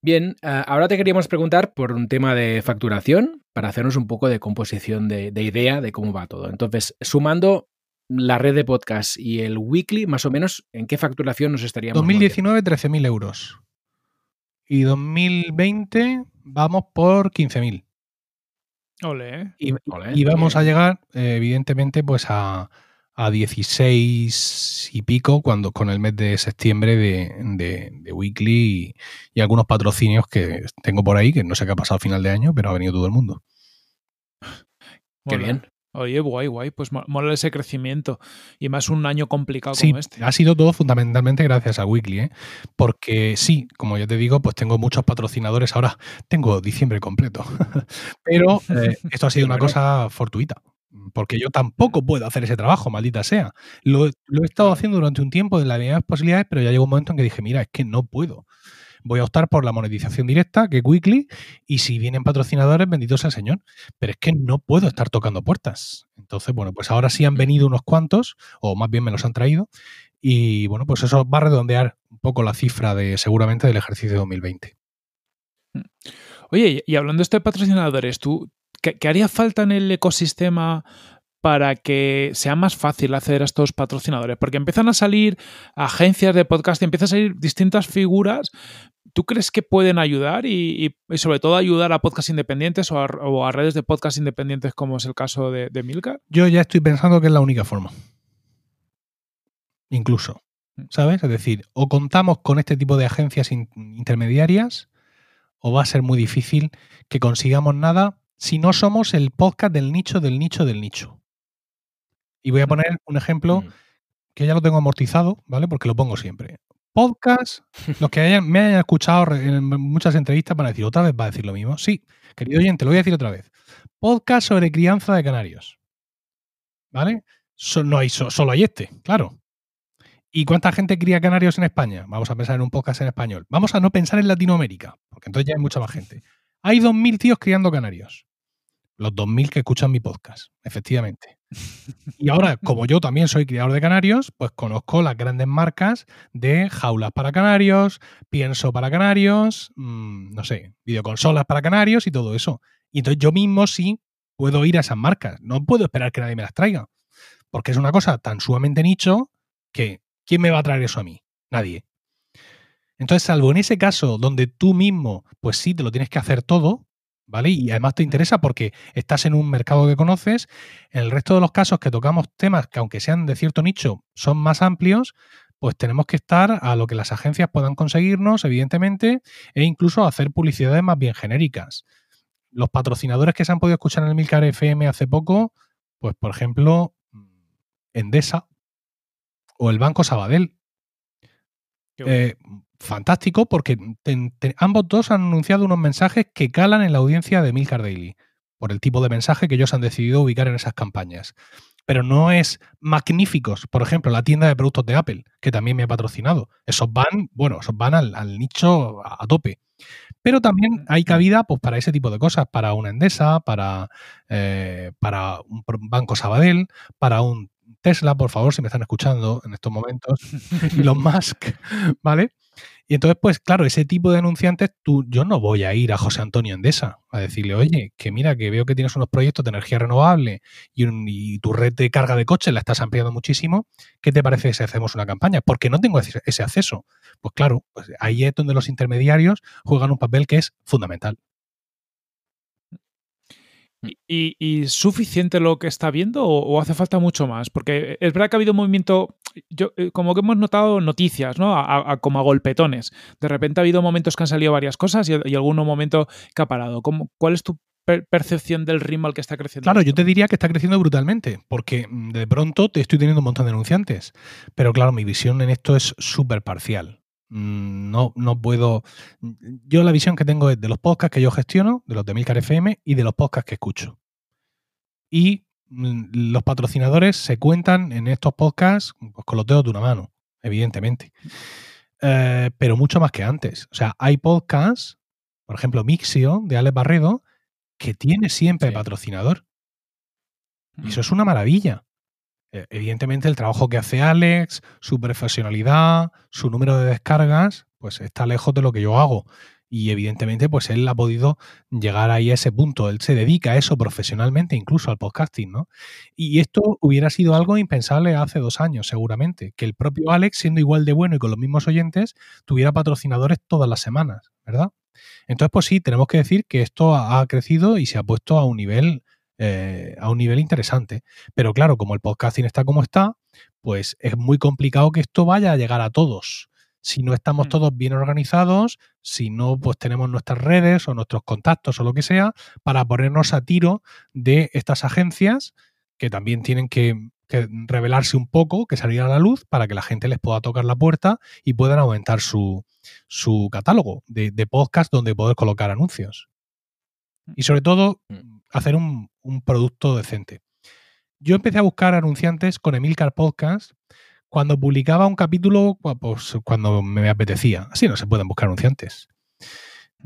Bien, ah, ahora te queríamos preguntar por un tema de facturación para hacernos un poco de composición de, de idea de cómo va todo. Entonces, sumando la red de podcast y el weekly, más o menos, ¿en qué facturación nos estaríamos? moviendo? 2019, 13.000 euros. Y 2020 vamos por 15.000. Ole, ¿eh? Y, Ole, y vamos a llegar, eh, evidentemente, pues a, a 16 y pico cuando con el mes de septiembre de, de- de Weekly y, y algunos patrocinios que tengo por ahí, que no sé qué ha pasado a final de año, pero ha venido todo el mundo. Qué Mola. bien. Oye, guay, guay. Pues mo- mola ese crecimiento. Y más un año complicado Sí, como este. ha sido todo fundamentalmente gracias a Weekly, ¿eh? porque sí, como yo te digo, pues tengo muchos patrocinadores ahora, tengo diciembre completo, [laughs] pero [laughs] eh, esto ha sido una cosa fortuita, porque yo tampoco puedo hacer ese trabajo, maldita sea. Lo, lo he estado haciendo durante un tiempo de las posibilidades, pero ya llegó un momento en que dije, mira, es que no puedo. Voy a optar por la monetización directa, que es Weekly, y si vienen patrocinadores, bendito sea el Señor. Pero es que no puedo estar tocando puertas. Entonces, bueno, pues ahora sí han venido unos cuantos, o más bien me los han traído, y bueno, pues eso va a redondear un poco la cifra de seguramente del ejercicio 2020. Oye, y y hablando esto de patrocinadores, ¿tú qué, qué haría falta en el ecosistema para que sea más fácil acceder a estos patrocinadores? Porque empiezan a salir agencias de podcast, empiezan a salir distintas figuras. ¿Tú crees que pueden ayudar y, y- y sobre todo ayudar a podcast independientes o a, o a redes de podcast independientes como es el caso de, de Milka? Yo ya estoy pensando que es la única forma. Incluso. ¿Sabes? Es decir, o contamos con este tipo de agencias in- intermediarias, o va a ser muy difícil que consigamos nada si no somos el podcast del nicho, del nicho, del nicho. Y voy a poner un ejemplo Mm. que ya lo tengo amortizado, ¿vale? Porque lo pongo siempre. Podcast, [laughs] los que hayan- me hayan escuchado en muchas entrevistas van a decir, otra vez va a decir lo mismo. Sí, querido oyente, lo voy a decir otra vez. Podcast sobre crianza de canarios. ¿Vale? So- no hay, so- solo hay este, claro. ¿Y cuánta gente cría canarios en España? Vamos a pensar en un podcast en español. Vamos a no pensar en Latinoamérica, porque entonces ya hay mucha más gente. Hay 2.000 tíos criando canarios. Los 2.000 que escuchan mi podcast, efectivamente. Y ahora, como yo también soy criador de canarios, pues conozco las grandes marcas de jaulas para canarios, pienso para canarios, mm, no sé, videoconsolas para canarios y todo eso. Y entonces yo mismo sí puedo ir a esas marcas. No puedo esperar que nadie me las traiga. Porque es una cosa tan sumamente nicho que ¿quién me va a traer eso a mí? Nadie. Entonces, salvo en ese caso donde tú mismo, pues sí, te lo tienes que hacer todo, ¿vale? Y además te interesa porque estás en un mercado que conoces. En el resto de los casos que tocamos temas que aunque sean de cierto nicho, son más amplios, pues tenemos que estar a lo que las agencias puedan conseguirnos, evidentemente, e incluso hacer publicidades más bien genéricas. Los patrocinadores que se han podido escuchar en el Milcar FM hace poco, pues por ejemplo, Endesa o el Banco Sabadell. eh, fantástico porque ambos dos han anunciado unos mensajes que calan en la audiencia de Milcar Daily por el tipo de mensaje que ellos han decidido ubicar en esas campañas. Pero no es magníficos. Por ejemplo, la tienda de productos de Apple, que también me ha patrocinado. Esos van, bueno, esos van al, nicho a, tope. Pero también hay cabida pues, para ese tipo de cosas, para una Endesa, para, eh, para un Banco Sabadell, para un Tesla, por favor, si me están escuchando en estos momentos, [laughs] Elon Musk, ¿vale? Y entonces, pues claro, ese tipo de anunciantes, tú, yo no voy a ir a José Antonio Endesa a decirle, oye, que mira, que veo que tienes unos proyectos de energía renovable y, tu red de carga de coches la estás ampliando muchísimo, ¿qué te parece si hacemos una campaña? Porque no tengo ese acceso. Pues claro, pues ahí es donde los intermediarios juegan un papel que es fundamental. ¿Y, suficiente lo que está viendo o, hace falta mucho más? Porque es verdad que ha habido un movimiento, yo, eh, como que hemos notado noticias, ¿no? A, como a golpetones. De repente ha habido momentos que han salido varias cosas y, y algún momento que ha parado. ¿Cuál es tu percepción del ritmo al que está creciendo? Claro, yo te diría que está creciendo brutalmente, porque mm, de pronto te estoy teniendo un montón de denunciantes. Pero claro, mi visión en esto es súper parcial. Mm, no, no puedo. Yo la visión que tengo es de los podcasts que yo gestiono, de los de Milcar FM y de los podcasts que escucho. Y mm, los patrocinadores se cuentan en estos podcasts pues, con los dedos de una mano, evidentemente. Eh, pero mucho más que antes. O sea, hay podcasts, por ejemplo, Mixio de Alex Barredo, que tiene siempre patrocinador. Y eso mm. es una maravilla. Eh, evidentemente el trabajo que hace Alex, su profesionalidad, su número de descargas, pues está lejos de lo que yo hago. Y evidentemente, pues él ha podido llegar ahí a ese punto. Él se dedica a eso profesionalmente, incluso al podcasting, ¿no? Y esto hubiera sido algo impensable hace dos años, seguramente. Que el propio Alex, siendo igual de bueno y con los mismos oyentes, tuviera patrocinadores todas las semanas, ¿verdad? Entonces, pues sí, tenemos que decir que esto ha crecido y se ha puesto a un nivel eh, a un nivel interesante. Pero claro, como el podcasting está como está, pues es muy complicado que esto vaya a llegar a todos. Si no estamos mm. todos bien organizados, si no pues tenemos nuestras redes o nuestros contactos o lo que sea, para ponernos a tiro de estas agencias que también tienen que, revelarse un poco, que salir a la luz para que la gente les pueda tocar la puerta y puedan aumentar su, catálogo de, de podcast donde poder colocar anuncios. Y sobre todo, mm hacer un, producto decente. Yo empecé a buscar anunciantes con Emilcar Podcast cuando publicaba un capítulo, pues cuando me apetecía. Así no se pueden buscar anunciantes.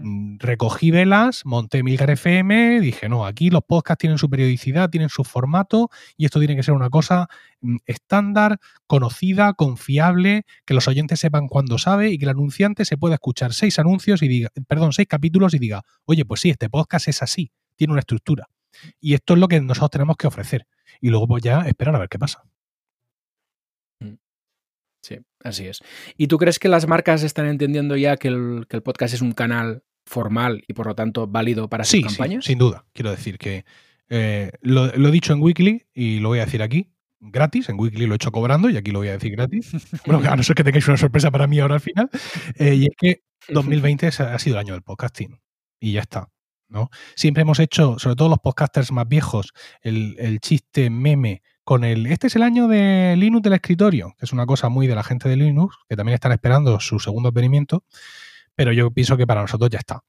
Mm, recogí velas, monté Emilcar FM, dije, no, aquí los podcasts tienen su periodicidad, tienen su formato y esto tiene que ser una cosa mm, estándar, conocida, confiable, que los oyentes sepan cuándo sabe y que el anunciante se pueda escuchar seis anuncios y diga, perdón, seis capítulos y diga, oye, pues sí, este podcast es así, tiene una estructura. Y esto es lo que nosotros tenemos que ofrecer. Y luego pues ya esperar a ver qué pasa. Mm. Sí, así es. ¿Y tú crees que las marcas están entendiendo ya que el, podcast es un canal formal y por lo tanto válido para sus campañas? Sí, sin duda. Quiero decir que eh, lo, he dicho en Weekly y lo voy a decir aquí gratis. En Weekly lo he hecho cobrando y aquí lo voy a decir gratis. [laughs] bueno, a no ser que tengáis una sorpresa para mí ahora al final. Eh, y es que 2020 ha sido el año del podcasting. Y ya está. ¿No? Siempre hemos hecho, sobre todo los podcasters más viejos, el, chiste meme con el, este es el año de Linux del escritorio, que es una cosa muy de la gente de Linux, que también están esperando su segundo advenimiento, pero yo pienso que para nosotros ya está.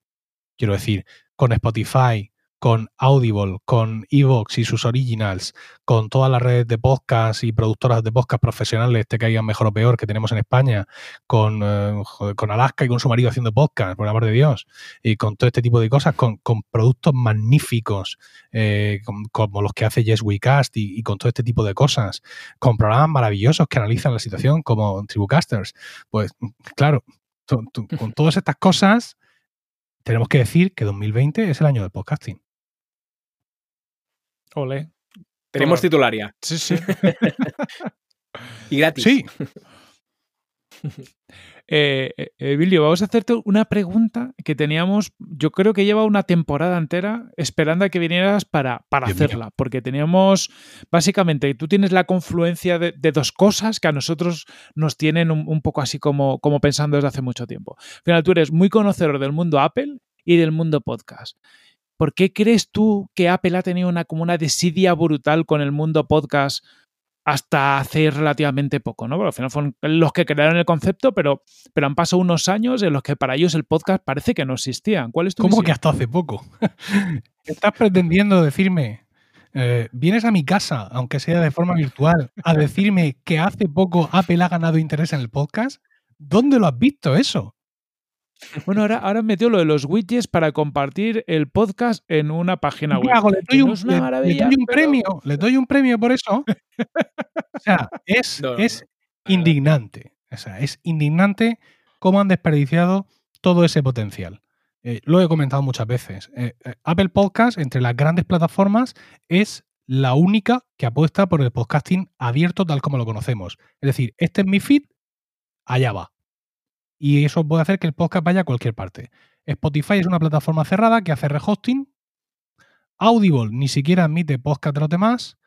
Quiero decir, con Spotify, con Audible, con Evox y sus originals, con todas las redes de podcast y productoras de podcast profesionales, te caigan mejor o peor, que tenemos en España, con, eh, con Alaska y con su marido haciendo podcast, por amor de Dios, y con todo este tipo de cosas, con, productos magníficos, eh, como los que hace Yes We Cast y, con todo este tipo de cosas, con programas maravillosos que analizan la situación, como Tribucasters. Pues claro, con todas estas cosas tenemos que decir que 2020 es el año del podcasting. Ole. Tenemos titularia. Sí, sí. [laughs] y gratis. Sí. [laughs] Eh, eh vamos a hacerte una pregunta que teníamos, yo creo que lleva una temporada entera esperando a que vinieras para, para hacerla, porque teníamos, básicamente, tú tienes la confluencia de, dos cosas que a nosotros nos tienen un, poco así como, como pensando desde hace mucho tiempo. Al final, tú eres muy conocedor del mundo Apple y del mundo podcast. ¿Por qué crees tú que Apple ha tenido una, como una desidia brutal con el mundo podcast hasta hace relativamente poco, ¿no? Porque al final fueron los que crearon el concepto, pero, pero han pasado unos años en los que para ellos el podcast parece que no existía. ¿Cuál es tu ¿Cómo visión? que hasta hace poco? [laughs] ¿Estás pretendiendo decirme, eh, vienes a mi casa, aunque sea de forma virtual, a decirme que hace poco Apple ha ganado interés en el podcast? ¿Dónde lo has visto eso? Bueno, ahora, ahora han metido lo de los widgets para compartir el podcast en una página ¿Qué web. hago? ¿Le doy no un, es una le- doy un pero- premio? ¿Le doy un premio por eso? [laughs] O sea, es, No, es no. indignante. O sea, es indignante cómo han desperdiciado todo ese potencial. Eh, lo he comentado muchas veces. Eh, eh, Apple Podcast, entre las grandes plataformas, es la única que apuesta por el podcasting abierto tal como lo conocemos. Es decir, este es mi feed, allá va. Y eso puede hacer que el podcast vaya a cualquier parte. Spotify es una plataforma cerrada que hace rehosting. Audible ni siquiera admite podcast de los demás.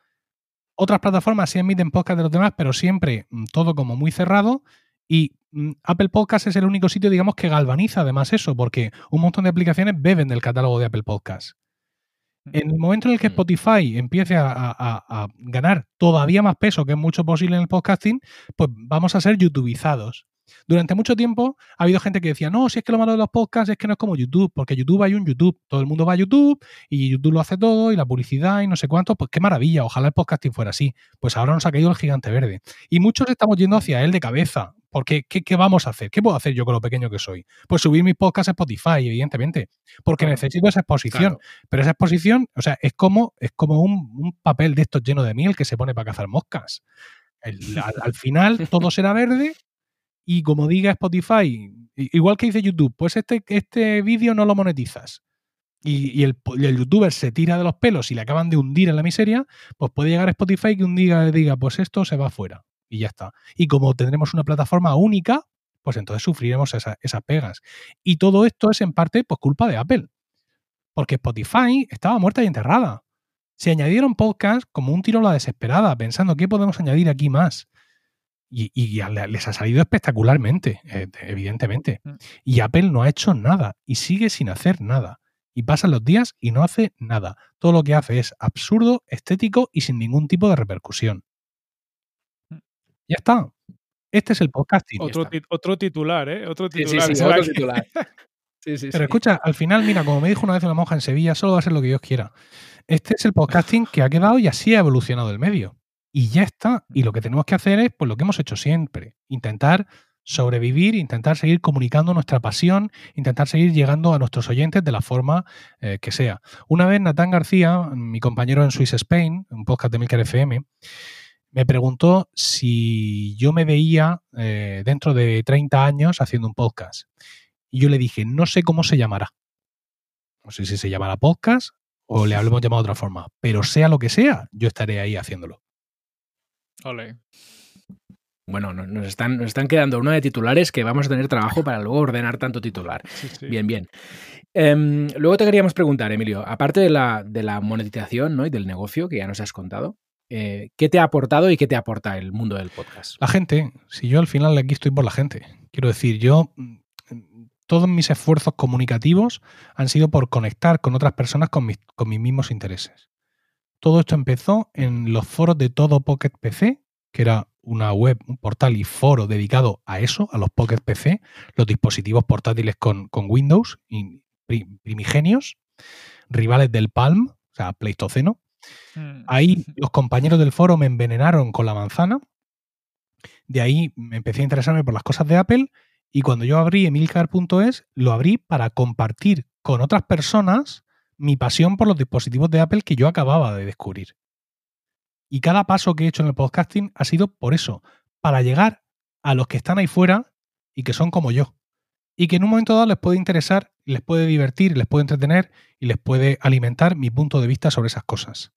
Otras plataformas sí admiten podcast de los demás, pero siempre mm, todo como muy cerrado. Y mm, Apple Podcast es el único sitio, digamos, que galvaniza además eso, porque un montón de aplicaciones beben del catálogo de Apple Podcast. En el momento en el que Mm. Spotify empiece a- a ganar todavía más peso, que es mucho posible en el podcasting, pues vamos a ser youtubizados. Durante mucho tiempo ha habido gente que decía, no, si es que lo malo de los podcasts es que no es como YouTube, porque YouTube hay un YouTube, todo el mundo va a YouTube y YouTube lo hace todo y la publicidad y no sé cuánto, pues qué maravilla, ojalá el podcasting fuera así. Pues ahora nos ha caído el gigante verde. Y muchos estamos yendo hacia él de cabeza, porque ¿qué, qué vamos a hacer? ¿Qué puedo hacer yo con lo pequeño que soy? Pues subir mis podcasts a Spotify, evidentemente, porque Claro. necesito esa exposición. Claro. Pero esa exposición, o sea, es como, es como un, un papel de estos lleno de miel que se pone para cazar moscas. El- al, al final todo será verde y como diga Spotify, igual que dice YouTube, pues este, este vídeo no lo monetizas. Y, el, youtuber se tira de los pelos y le acaban de hundir en la miseria, pues puede llegar a Spotify que un día diga, pues esto se va fuera. Y ya está. Y como tendremos una plataforma única, pues entonces sufriremos esa- esas pegas. Y todo esto es en parte pues culpa de Apple. Porque Spotify estaba muerta y enterrada. Se añadieron podcasts como un tiro a la desesperada, pensando qué podemos añadir aquí más. Y, les ha salido espectacularmente, eh, evidentemente. Mm. Y Apple no ha hecho nada y sigue sin hacer nada. Y pasan los días y no hace nada. Todo lo que hace es absurdo, estético y sin ningún tipo de repercusión. Mm. Ya está. Este es el podcasting. ya Otro, otro titular, ¿eh? Otro Sí, sí, titular. sí, va otro titular. [laughs] Sí, sí, Pero sí. escucha, al final, mira, como me dijo una vez una monja en Sevilla, solo va a ser lo que Dios quiera. Este es el podcasting que ha quedado y así ha evolucionado el medio. Y ya está. Y lo que tenemos que hacer es pues lo que hemos hecho siempre. Intentar sobrevivir, intentar seguir comunicando nuestra pasión, intentar seguir llegando a nuestros oyentes de la forma eh, que sea. Una vez Natán García, mi compañero en Swiss Spain, un podcast de Milker FM, me preguntó si yo me veía eh, dentro de 30 años haciendo un podcast. Y yo le dije, no sé cómo se llamará. No sé si se llamará podcast o le habremos llamado de otra forma. Pero sea lo que sea, yo estaré ahí haciéndolo. Ole. Bueno, no- nos están, nos están quedando uno de titulares que vamos a tener trabajo para luego ordenar tanto titular. [laughs] Sí, sí. Bien, bien. Em, luego te queríamos preguntar, Emilio, aparte de la, de la monetización ¿no? y del negocio que ya nos has contado, eh, ¿qué te ha aportado y qué te aporta el mundo del podcast? La gente, si yo al final aquí estoy por la gente. Quiero decir, yo mm, todos mis esfuerzos comunicativos han sido por conectar con otras personas con mis, con mis mismos intereses. Todo esto empezó en los foros de Todo Pocket PC, que era una web, un portal y foro dedicado a eso, a los Pocket PC, los dispositivos portátiles con, con Windows, y primigenios, rivales del Palm, o sea, Pleistoceno. Mm. Ahí [laughs] los compañeros del foro me envenenaron con la manzana. De ahí me empecé a interesarme por las cosas de Apple y cuando yo abrí emilcar.es lo abrí para compartir con otras personas mi pasión por los dispositivos de Apple que yo acababa de descubrir. Y cada paso que he hecho en el podcasting ha sido por eso, para llegar a los que están ahí fuera y que son como yo. Y que en un momento dado les puede interesar, les puede divertir, les puede entretener y les puede alimentar mi punto de vista sobre esas cosas.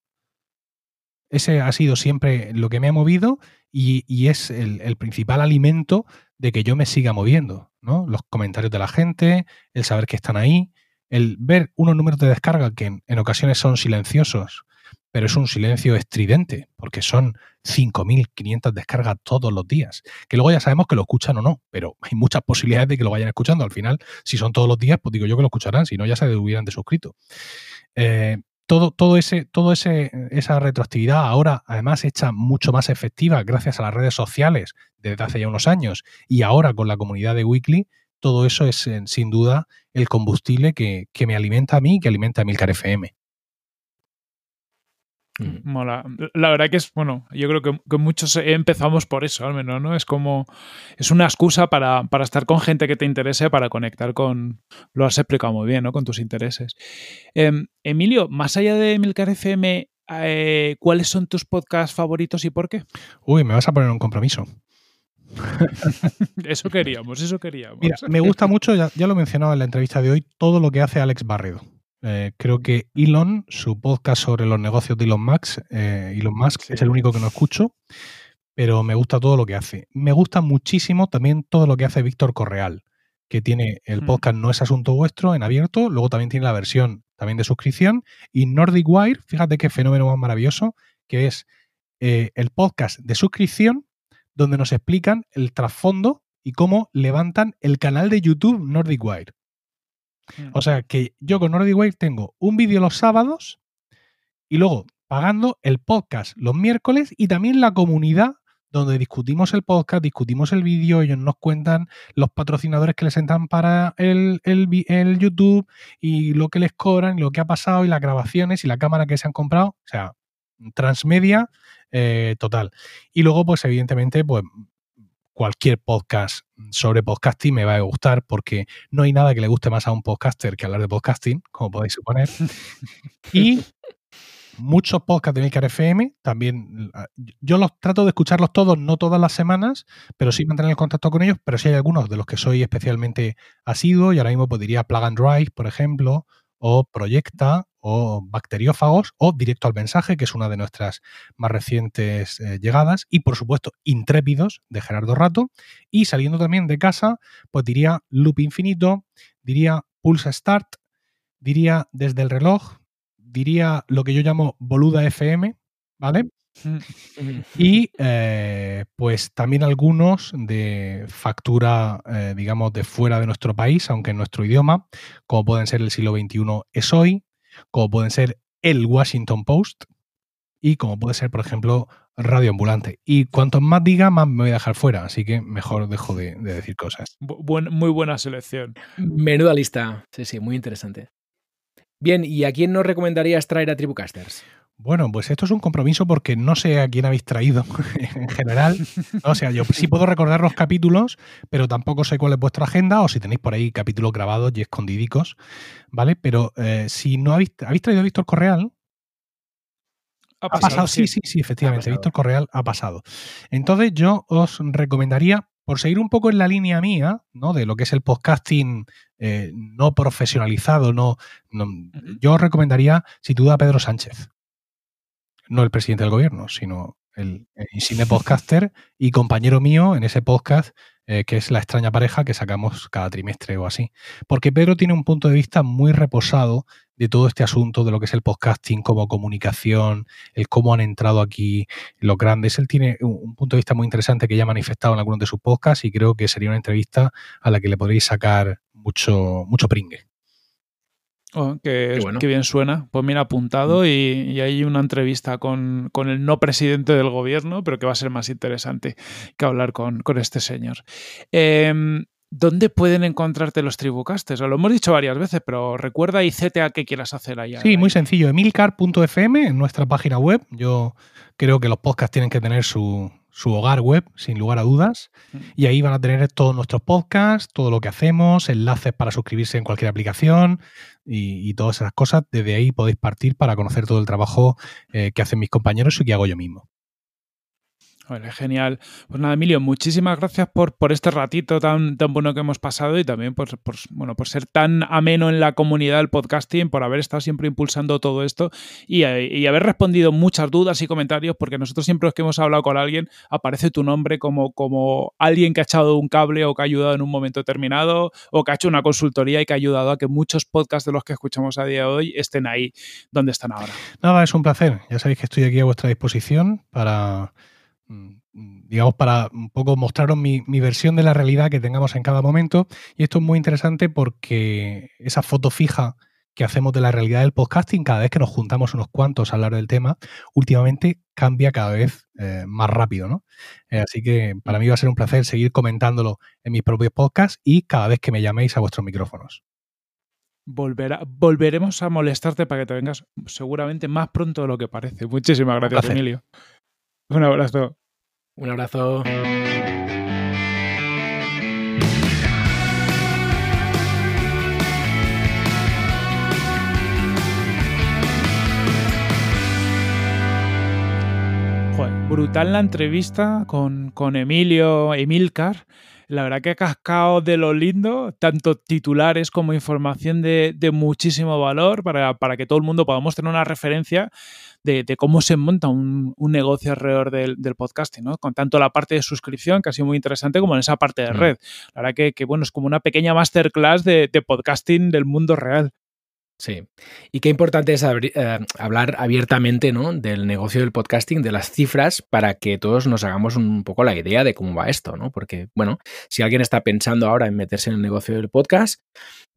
Ese ha sido siempre lo que me ha movido y, es el, principal alimento de que yo me siga moviendo. Los comentarios de la gente, el saber que están ahí, el ver unos números de descarga que en, ocasiones son silenciosos, pero es un silencio estridente, porque son 5.500 descargas todos los días. Que luego ya sabemos que lo escuchan o no, pero hay muchas posibilidades de que lo vayan escuchando. Al final, si son todos los días, pues digo yo que lo escucharán, si no ya se hubieran desuscrito. Eh, todo, todo ese, todo ese, esa retroactividad ahora, además, hecha mucho más efectiva gracias a las redes sociales desde hace ya unos años y ahora con la comunidad de Weekly, todo eso es eh, sin duda el combustible que, que me alimenta a mí y que alimenta a Milcar FM. Mola. La verdad que es, bueno, yo creo que, muchos empezamos por eso, al menos, ¿no? Es como, es una excusa para, para, estar con gente que te interese, para conectar con, lo has explicado muy bien, ¿no? Con tus intereses. Em, Emilio, más allá de Milcar FM, eh, ¿cuáles son tus podcasts favoritos y por qué? Uy, me vas a poner un compromiso. [laughs] eso queríamos, eso queríamos. Mira, me gusta mucho, ya, ya lo he mencionado en la entrevista de hoy, todo lo que hace Alex Barredo. Eh, creo que Elon, su podcast sobre los negocios de Elon Musk, eh, Elon Musk es el único que no escucho, pero me gusta todo lo que hace. Me gusta muchísimo también todo lo que hace Víctor Correal, que tiene el hmm. podcast No es Asunto Vuestro en abierto, luego también tiene la versión también de suscripción, y Nordic Wire, fíjate qué fenómeno más maravilloso, que es eh, el podcast de suscripción donde nos explican el trasfondo y cómo levantan el canal de YouTube Nordic Wire. Mm. O sea que yo con Nordic Wire tengo un vídeo los sábados y luego pagando el podcast los miércoles y también la comunidad donde discutimos el podcast, discutimos el vídeo, ellos nos cuentan los patrocinadores que les entran para el, el, YouTube y lo que les cobran, y lo que ha pasado y las grabaciones y la cámara que se han comprado. O sea, transmedia eh, total. Y luego, pues evidentemente, pues cualquier podcast sobre podcasting me va a gustar porque no hay nada que le guste más a un podcaster que hablar de podcasting, como podéis suponer. y muchos podcasts de Milcar FM, también yo los trato de escucharlos todos, no todas las semanas, pero sí mantener el contacto con ellos, pero sí hay algunos de los que soy especialmente asiduo y ahora mismo podría Plug and Drive, por ejemplo, o Proyecta, o bacteriófagos o directo al mensaje, que es una de nuestras más recientes eh, llegadas, y por supuesto Intrépidos de Gerardo Rato, y saliendo también de casa, pues diría Loop Infinito, diría Pulse Start, diría Desde el reloj, diría lo que yo llamo Boluda FM, ¿vale? Y eh, pues también algunos de factura, eh, digamos, de fuera de nuestro país, aunque en nuestro idioma, como pueden ser el siglo XXI es hoy, como pueden ser el Washington Post y como puede ser, por ejemplo, Radio Ambulante. Y cuanto más diga, más me voy a dejar fuera, así que mejor dejo de, decir cosas. muy buena selección. Menuda lista. Sí, sí, muy interesante. Bien, ¿y a quién nos recomendarías traer a Tribucasters? Bueno, pues esto es un compromiso porque no sé a quién habéis traído [laughs] en general. O sea, yo sí puedo recordar los capítulos, pero tampoco sé cuál es vuestra agenda o si tenéis por ahí capítulos grabados y escondidicos, ¿vale? Pero eh, si no habéis, habéis traído a Víctor Correal. Ha pasado, sí, sí, sí, efectivamente. Víctor Correal ha pasado. Entonces yo os recomendaría, por seguir un poco en la línea mía, ¿no? De lo que es el podcasting eh, no profesionalizado, no, yo os recomendaría, si duda, a Pedro Sánchez no el presidente del gobierno, sino el, insigne podcaster y compañero mío en ese podcast eh, que es la extraña pareja que sacamos cada trimestre o así. Porque Pedro tiene un punto de vista muy reposado de todo este asunto de lo que es el podcasting como comunicación, el cómo han entrado aquí los grandes. Él tiene un, punto de vista muy interesante que ya ha manifestado en algunos de sus podcasts y creo que sería una entrevista a la que le podréis sacar mucho, mucho pringue. Oh, que, bien suena. Pues mira, apuntado mm. y, hay una entrevista con, el no presidente del gobierno, pero que va a ser más interesante que hablar con, este señor. Em, ¿Dónde pueden encontrarte los tribucastes? Lo hemos dicho varias veces, pero recuerda y a qué quieras hacer allá. Sí, muy sencillo. Emilcar.fm en nuestra página web. Yo creo que los podcasts tienen que tener su, su hogar web, sin lugar a dudas. Mm. Y ahí van a tener todos nuestros podcasts, todo lo que hacemos, enlaces para suscribirse en cualquier aplicación y, todas esas cosas. Desde ahí podéis partir para conocer todo el trabajo eh, que hacen mis compañeros y que hago yo mismo. Genial. Pues nada, Emilio, muchísimas gracias por, por este ratito tan, tan bueno que hemos pasado y también por, bueno, por ser tan ameno en la comunidad del podcasting, por haber estado siempre impulsando todo esto y, haber respondido muchas dudas y comentarios, porque nosotros siempre que hemos hablado con alguien aparece tu nombre como, como alguien que ha echado un cable o que ha ayudado en un momento determinado o que ha hecho una consultoría y que ha ayudado a que muchos podcasts de los que escuchamos a día de hoy estén ahí donde están ahora. Nada, es un placer. Ya sabéis que estoy aquí a vuestra disposición para digamos, para un poco mostraros mi, versión de la realidad que tengamos en cada momento. Y esto es muy interesante porque esa foto fija que hacemos de la realidad del podcasting cada vez que nos juntamos unos cuantos a hablar del tema, últimamente cambia cada vez eh, más rápido, ¿no? Eh, así que para mí va a ser un placer seguir comentándolo en mis propios podcasts y cada vez que me llaméis a vuestros micrófonos. volveremos a molestarte para que te vengas seguramente más pronto de lo que parece. Muchísimas gracias, Emilio. Un abrazo. Un abrazo. brutal la entrevista con, con Emilio Emilcar. La verdad que ha cascado de lo lindo, tanto titulares como información de, muchísimo valor para, que todo el mundo podamos tener una referencia de, cómo se monta un, negocio alrededor del, podcasting, ¿no? Con tanto la parte de suscripción, que ha sido muy interesante, como en esa parte de mm. red. La verdad que, bueno, es como una pequeña masterclass de podcasting del mundo real. Sí. Y qué importante es eh, hablar abiertamente ¿no? del negocio del podcasting, de las cifras, para que todos nos hagamos un poco la idea de cómo va esto, ¿no? Porque, bueno, si alguien está pensando ahora en meterse en el negocio del podcast,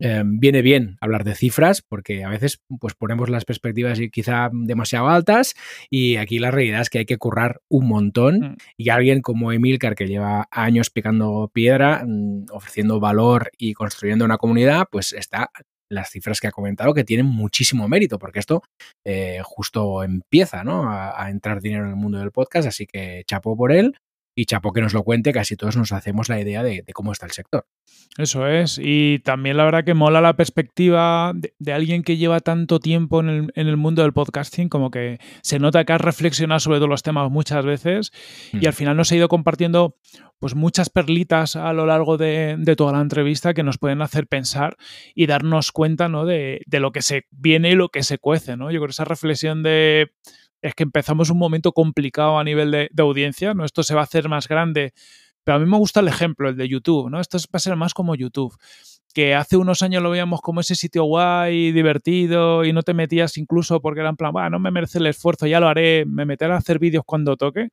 eh, viene bien hablar de cifras, porque a veces pues, ponemos las perspectivas quizá demasiado altas, y aquí la realidad es que hay que currar un montón. Mm. Y alguien como Emilcar, que lleva años picando piedra, mm, ofreciendo valor y construyendo una comunidad, pues está las cifras que ha comentado que tienen muchísimo mérito, porque esto eh, justo empieza ¿no? a, entrar dinero en el mundo del podcast, así que chapo por él y chapo que nos lo cuente, casi todos nos hacemos la idea de, cómo está el sector. Eso es, y también la verdad que mola la perspectiva de, alguien que lleva tanto tiempo en el, mundo del podcasting, como que se nota que has reflexionado sobre todos los temas muchas veces y al mm. final nos ha ido compartiendo pues muchas perlitas a lo largo de, toda la entrevista que nos pueden hacer pensar y darnos cuenta ¿no? de, de, lo que se viene y lo que se cuece. ¿no? Yo creo que esa reflexión de es que empezamos un momento complicado a nivel de, audiencia, ¿no? Esto se va a hacer más grande. Pero a mí me gusta el ejemplo, el de YouTube, ¿no? Esto va a ser más como YouTube. Que hace unos años lo veíamos como ese sitio guay, divertido, y no te metías incluso porque era en plan, no me merece el esfuerzo, ya lo haré, me meteré a hacer vídeos cuando toque.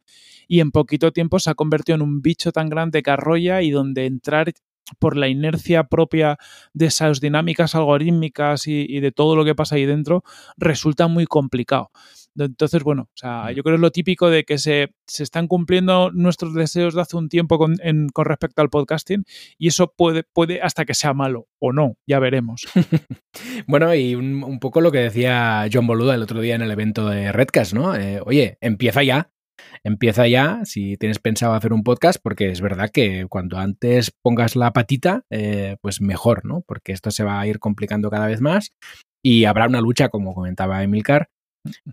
Y en poquito tiempo se ha convertido en un bicho tan grande que arrolla y donde entrar por la inercia propia de esas dinámicas algorítmicas y, de todo lo que pasa ahí dentro, resulta muy complicado. Entonces, bueno, o sea, yo creo que es lo típico de que se, están cumpliendo nuestros deseos de hace un tiempo con, respecto al podcasting y eso puede, puede hasta que sea malo o no, ya veremos. [laughs] bueno, y un, poco lo que decía John Boluda el otro día en el evento de Redcast, ¿no? Eh, oye, empieza ya, empieza ya si tienes pensado hacer un podcast, porque es verdad que cuando antes pongas la patita, eh, pues mejor, ¿no? Porque esto se va a ir complicando cada vez más y habrá una lucha, como comentaba Emilcar,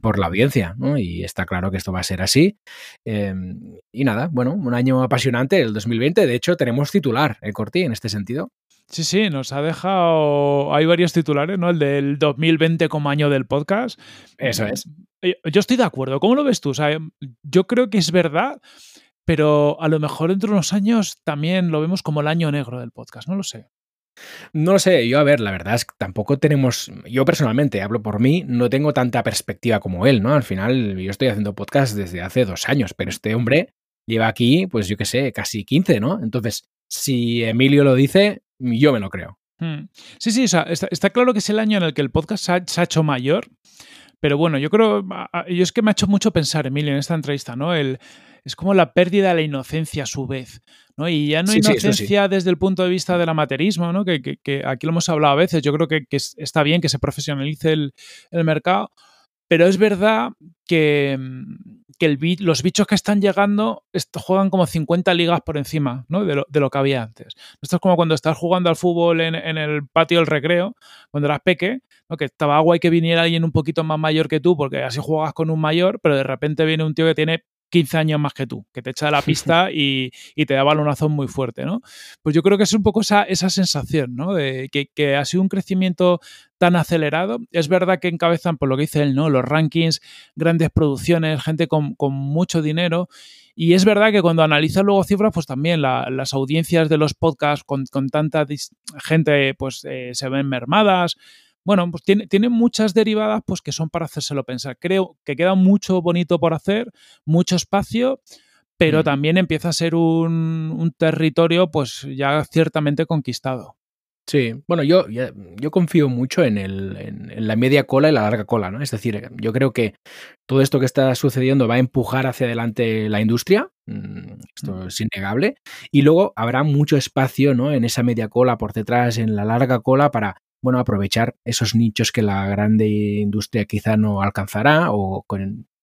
por la audiencia, ¿no? Y está claro que esto va a ser así. Em, y nada, bueno, un año apasionante, el 2020. De hecho, tenemos titular, ¿eh, Corti, en este sentido? Sí, sí, nos ha dejado. Hay varios titulares, ¿no? El del 2020 como año del podcast. Eso es. Eh, yo estoy de acuerdo. ¿Cómo lo ves tú? O sea, yo creo que es verdad, pero a lo mejor dentro de unos años también lo vemos como el año negro del podcast. No lo sé. No sé, yo a ver, la verdad es que tampoco tenemos, yo personalmente hablo por mí, no tengo tanta perspectiva como él, ¿no? Al final yo estoy haciendo podcast desde hace dos años, pero este hombre lleva aquí, pues yo qué sé, casi 15, ¿no? Entonces, si Emilio lo dice, yo me lo creo. Hmm. Sí, sí, o sea, está, claro que es el año en el que el podcast se ha, hecho mayor, pero bueno, yo creo, yo es que me ha hecho mucho pensar, Emilio, en esta entrevista, ¿no? El, es como la pérdida de la inocencia a su vez. ¿no? Y ya no inocencia desde el punto de vista del amaterismo, ¿no? que, aquí lo hemos hablado a veces. Yo creo que, está bien que se profesionalice el, mercado, pero es verdad que, los bichos que están llegando juegan como 50 ligas por encima de, lo, que había antes. Esto es como cuando estás jugando al fútbol en, el patio del recreo, cuando eras peque, ¿no? que estaba guay que viniera alguien un poquito más mayor que tú, porque así juegas con un mayor, pero de repente viene un tío que tiene 15 años más que tú, que te echa de la [laughs] pista y, te da balonazón muy fuerte, ¿no? Pues yo creo que es un poco esa, esa sensación, ¿no? De que, ha sido un crecimiento tan acelerado. Es verdad que encabezan, por lo que dice él, ¿no? Los rankings, grandes producciones, gente con, mucho dinero. Y es verdad que cuando analizas luego cifras, pues también las audiencias de los podcasts con, tanta gente, pues eh, se ven mermadas bueno, pues tiene, tiene, muchas derivadas pues que son para hacérselo pensar. Creo que queda mucho bonito por hacer, mucho espacio, pero mm. también empieza a ser un, un, territorio pues ya ciertamente conquistado. Sí, bueno, yo, yo confío mucho en, el, en, la media cola y la larga cola, ¿no? Es decir, yo creo que todo esto que está sucediendo va a empujar hacia adelante la industria, mm, esto es innegable, y luego habrá mucho espacio, ¿no? En esa media cola por detrás, en la larga cola, para, bueno, aprovechar esos nichos que la grande industria quizá no alcanzará o,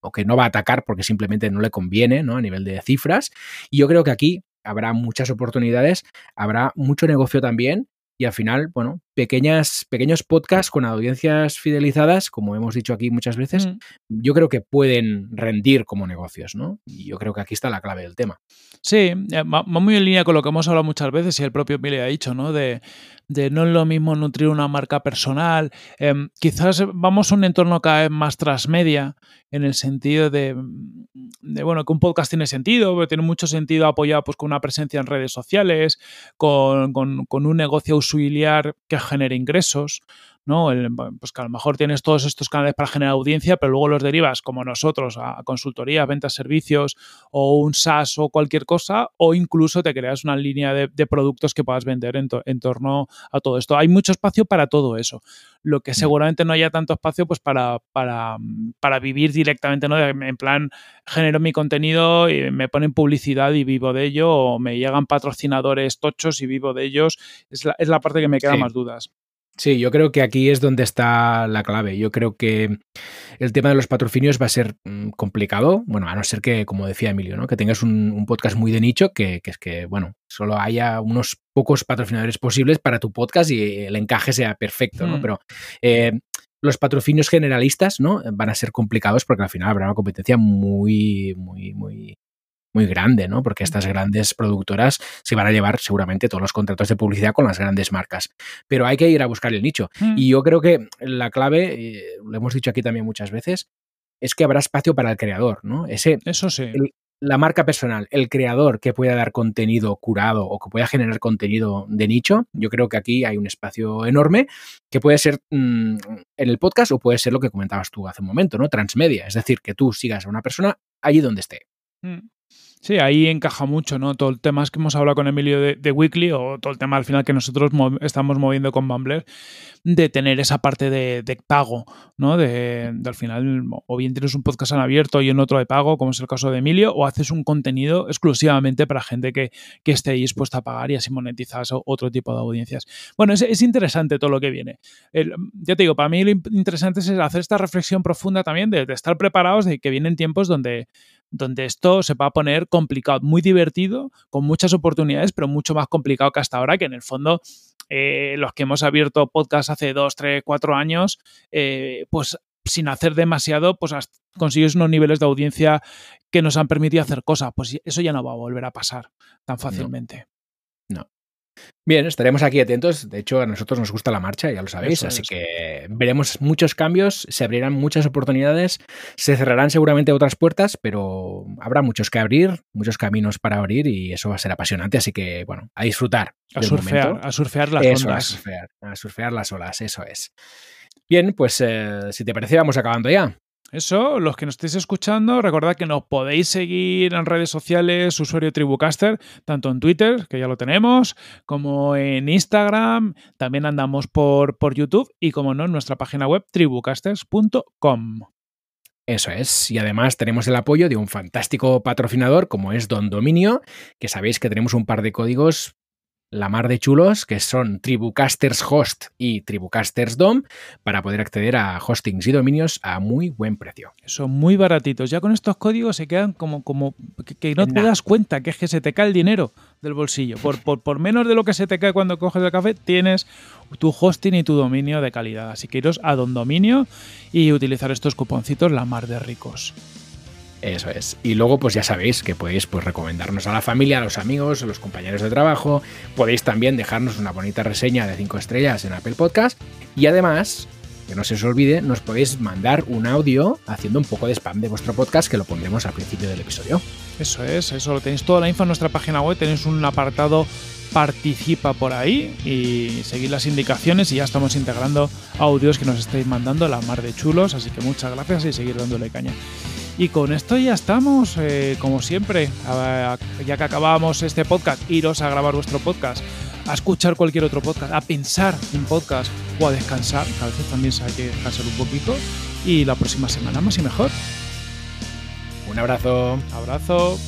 o que no va a atacar porque simplemente no le conviene, ¿no? A nivel de cifras. Y yo creo que aquí habrá muchas oportunidades, habrá mucho negocio también y al final, bueno, pequeñas, pequeños podcasts con audiencias fidelizadas, como hemos dicho aquí muchas veces, mm. yo creo que pueden rendir como negocios, ¿no? Y yo creo que aquí está la clave del tema. Sí, eh, va muy en línea con lo que hemos hablado muchas veces y el propio Mili ha dicho, ¿no? De, de no es lo mismo nutrir una marca personal. Em, quizás vamos a un entorno cada vez más transmedia en el sentido de, de, bueno, que un podcast tiene sentido, tiene mucho sentido apoyado pues, con una presencia en redes sociales, con, con, con un negocio auxiliar que genere ingresos. ¿No? pues que a lo mejor tienes todos estos canales para generar audiencia, pero luego los derivas, como nosotros, a consultoría, ventas, servicios o un SaaS o cualquier cosa, o incluso te creas una línea de, productos que puedas vender en, torno a todo esto. Hay mucho espacio para todo eso. Lo que mm. seguramente no haya tanto espacio pues para, para, para vivir directamente, ¿no? En plan, genero mi contenido y me ponen publicidad y vivo de ello, o me llegan patrocinadores tochos y vivo de ellos. Es la, es la parte que me queda más dudas. Sí, yo creo que aquí es donde está la clave. Yo creo que el tema de los patrocinios va a ser mm, complicado, bueno, a no ser que, como decía Emilio, ¿no? que tengas un, podcast muy de nicho, que, es que, bueno, solo haya unos pocos patrocinadores posibles para tu podcast y el encaje sea perfecto, ¿no? Hmm. Pero eh, los patrocinios generalistas, ¿no? Van a ser complicados porque al final habrá una competencia muy, muy, muy muy grande, ¿no? Porque estas grandes productoras se van a llevar seguramente todos los contratos de publicidad con las grandes marcas. Pero hay que ir a buscar el nicho. Mm. Y yo creo que la clave, eh, lo hemos dicho aquí también muchas veces, es que habrá espacio para el creador, ¿no? Ese, Eso sí. la marca personal, el creador que pueda dar contenido curado o que pueda generar contenido de nicho, yo creo que aquí hay un espacio enorme que puede ser mm, en el podcast o puede ser lo que comentabas tú hace un momento, ¿no? Transmedia, es decir, que tú sigas a una persona allí donde esté. Mm. Sí, ahí encaja mucho, ¿no? Todo el tema que hemos hablado con Emilio de, Weekly o todo el tema al final que nosotros estamos moviendo con Bumbler, de tener esa parte de, pago, ¿no? De, al final, o bien tienes un podcast en abierto y en otro de pago, como es el caso de Emilio, o haces un contenido exclusivamente para gente que, esté dispuesta a pagar y así monetizas otro tipo de audiencias. Bueno, es, interesante todo lo que viene. ya te digo, para mí lo interesante es hacer esta reflexión profunda también de, de estar preparados de que vienen tiempos donde donde esto se va a poner complicado, muy divertido, con muchas oportunidades, pero mucho más complicado que hasta ahora, que en el fondo eh, los que hemos abierto podcast hace dos, tres, cuatro años, eh, pues sin hacer demasiado, pues consigues unos niveles de audiencia que nos han permitido hacer cosas. Pues eso ya no va a volver a pasar tan fácilmente. Bien, estaremos aquí atentos. De hecho, a nosotros nos gusta la marcha, ya lo sabéis, así que veremos muchos cambios, se abrirán muchas oportunidades, se cerrarán seguramente otras puertas, pero habrá muchos que abrir, muchos caminos para abrir y eso va a ser apasionante. Así que, bueno, a disfrutar. A surfear, a surfear las eso, ondas. A surfear, las olas, eso es. Bien, pues eh, si te parece, vamos acabando ya. Eso, los que nos estéis escuchando, recordad que nos podéis seguir en redes sociales, usuario Tribucaster, tanto en Twitter, que ya lo tenemos, como en Instagram, también andamos por, por YouTube y, como no, en nuestra página web tribucasters.com. Eso es, y además tenemos el apoyo de un fantástico patrocinador como es Don Dominio, que sabéis que tenemos un par de códigos la mar de chulos, que son Tribucasters Host y Tribucasters DOM, para poder acceder a hostings y dominios a muy buen precio. Son muy baratitos. Ya con estos códigos se quedan como, como que, no te das cuenta que es que se te cae el dinero del bolsillo. Por, por, por, menos de lo que se te cae cuando coges el café, tienes tu hosting y tu dominio de calidad. Así que iros a Don Dominio y utilizar estos cuponcitos la mar de ricos. Eso es. Y luego, pues ya sabéis que podéis pues, recomendarnos a la familia, a los amigos, a los compañeros de trabajo. Podéis también dejarnos una bonita reseña de 5 estrellas en Apple Podcast. Y además, que no se os olvide, nos podéis mandar un audio haciendo un poco de spam de vuestro podcast que lo pondremos al principio del episodio. Eso es, eso lo tenéis toda la info en nuestra página web. Tenéis un apartado participa por ahí y seguid las indicaciones y ya estamos integrando audios que nos estáis mandando la mar de chulos, así que muchas gracias y seguir dándole caña. Y con esto ya estamos, eh, como siempre, ya que acabamos este podcast, iros a grabar vuestro podcast a escuchar cualquier otro podcast, a pensar en podcast o a descansar, que a veces también se hay que descansar un poquito. Y la próxima semana más y mejor. Un abrazo. Abrazo.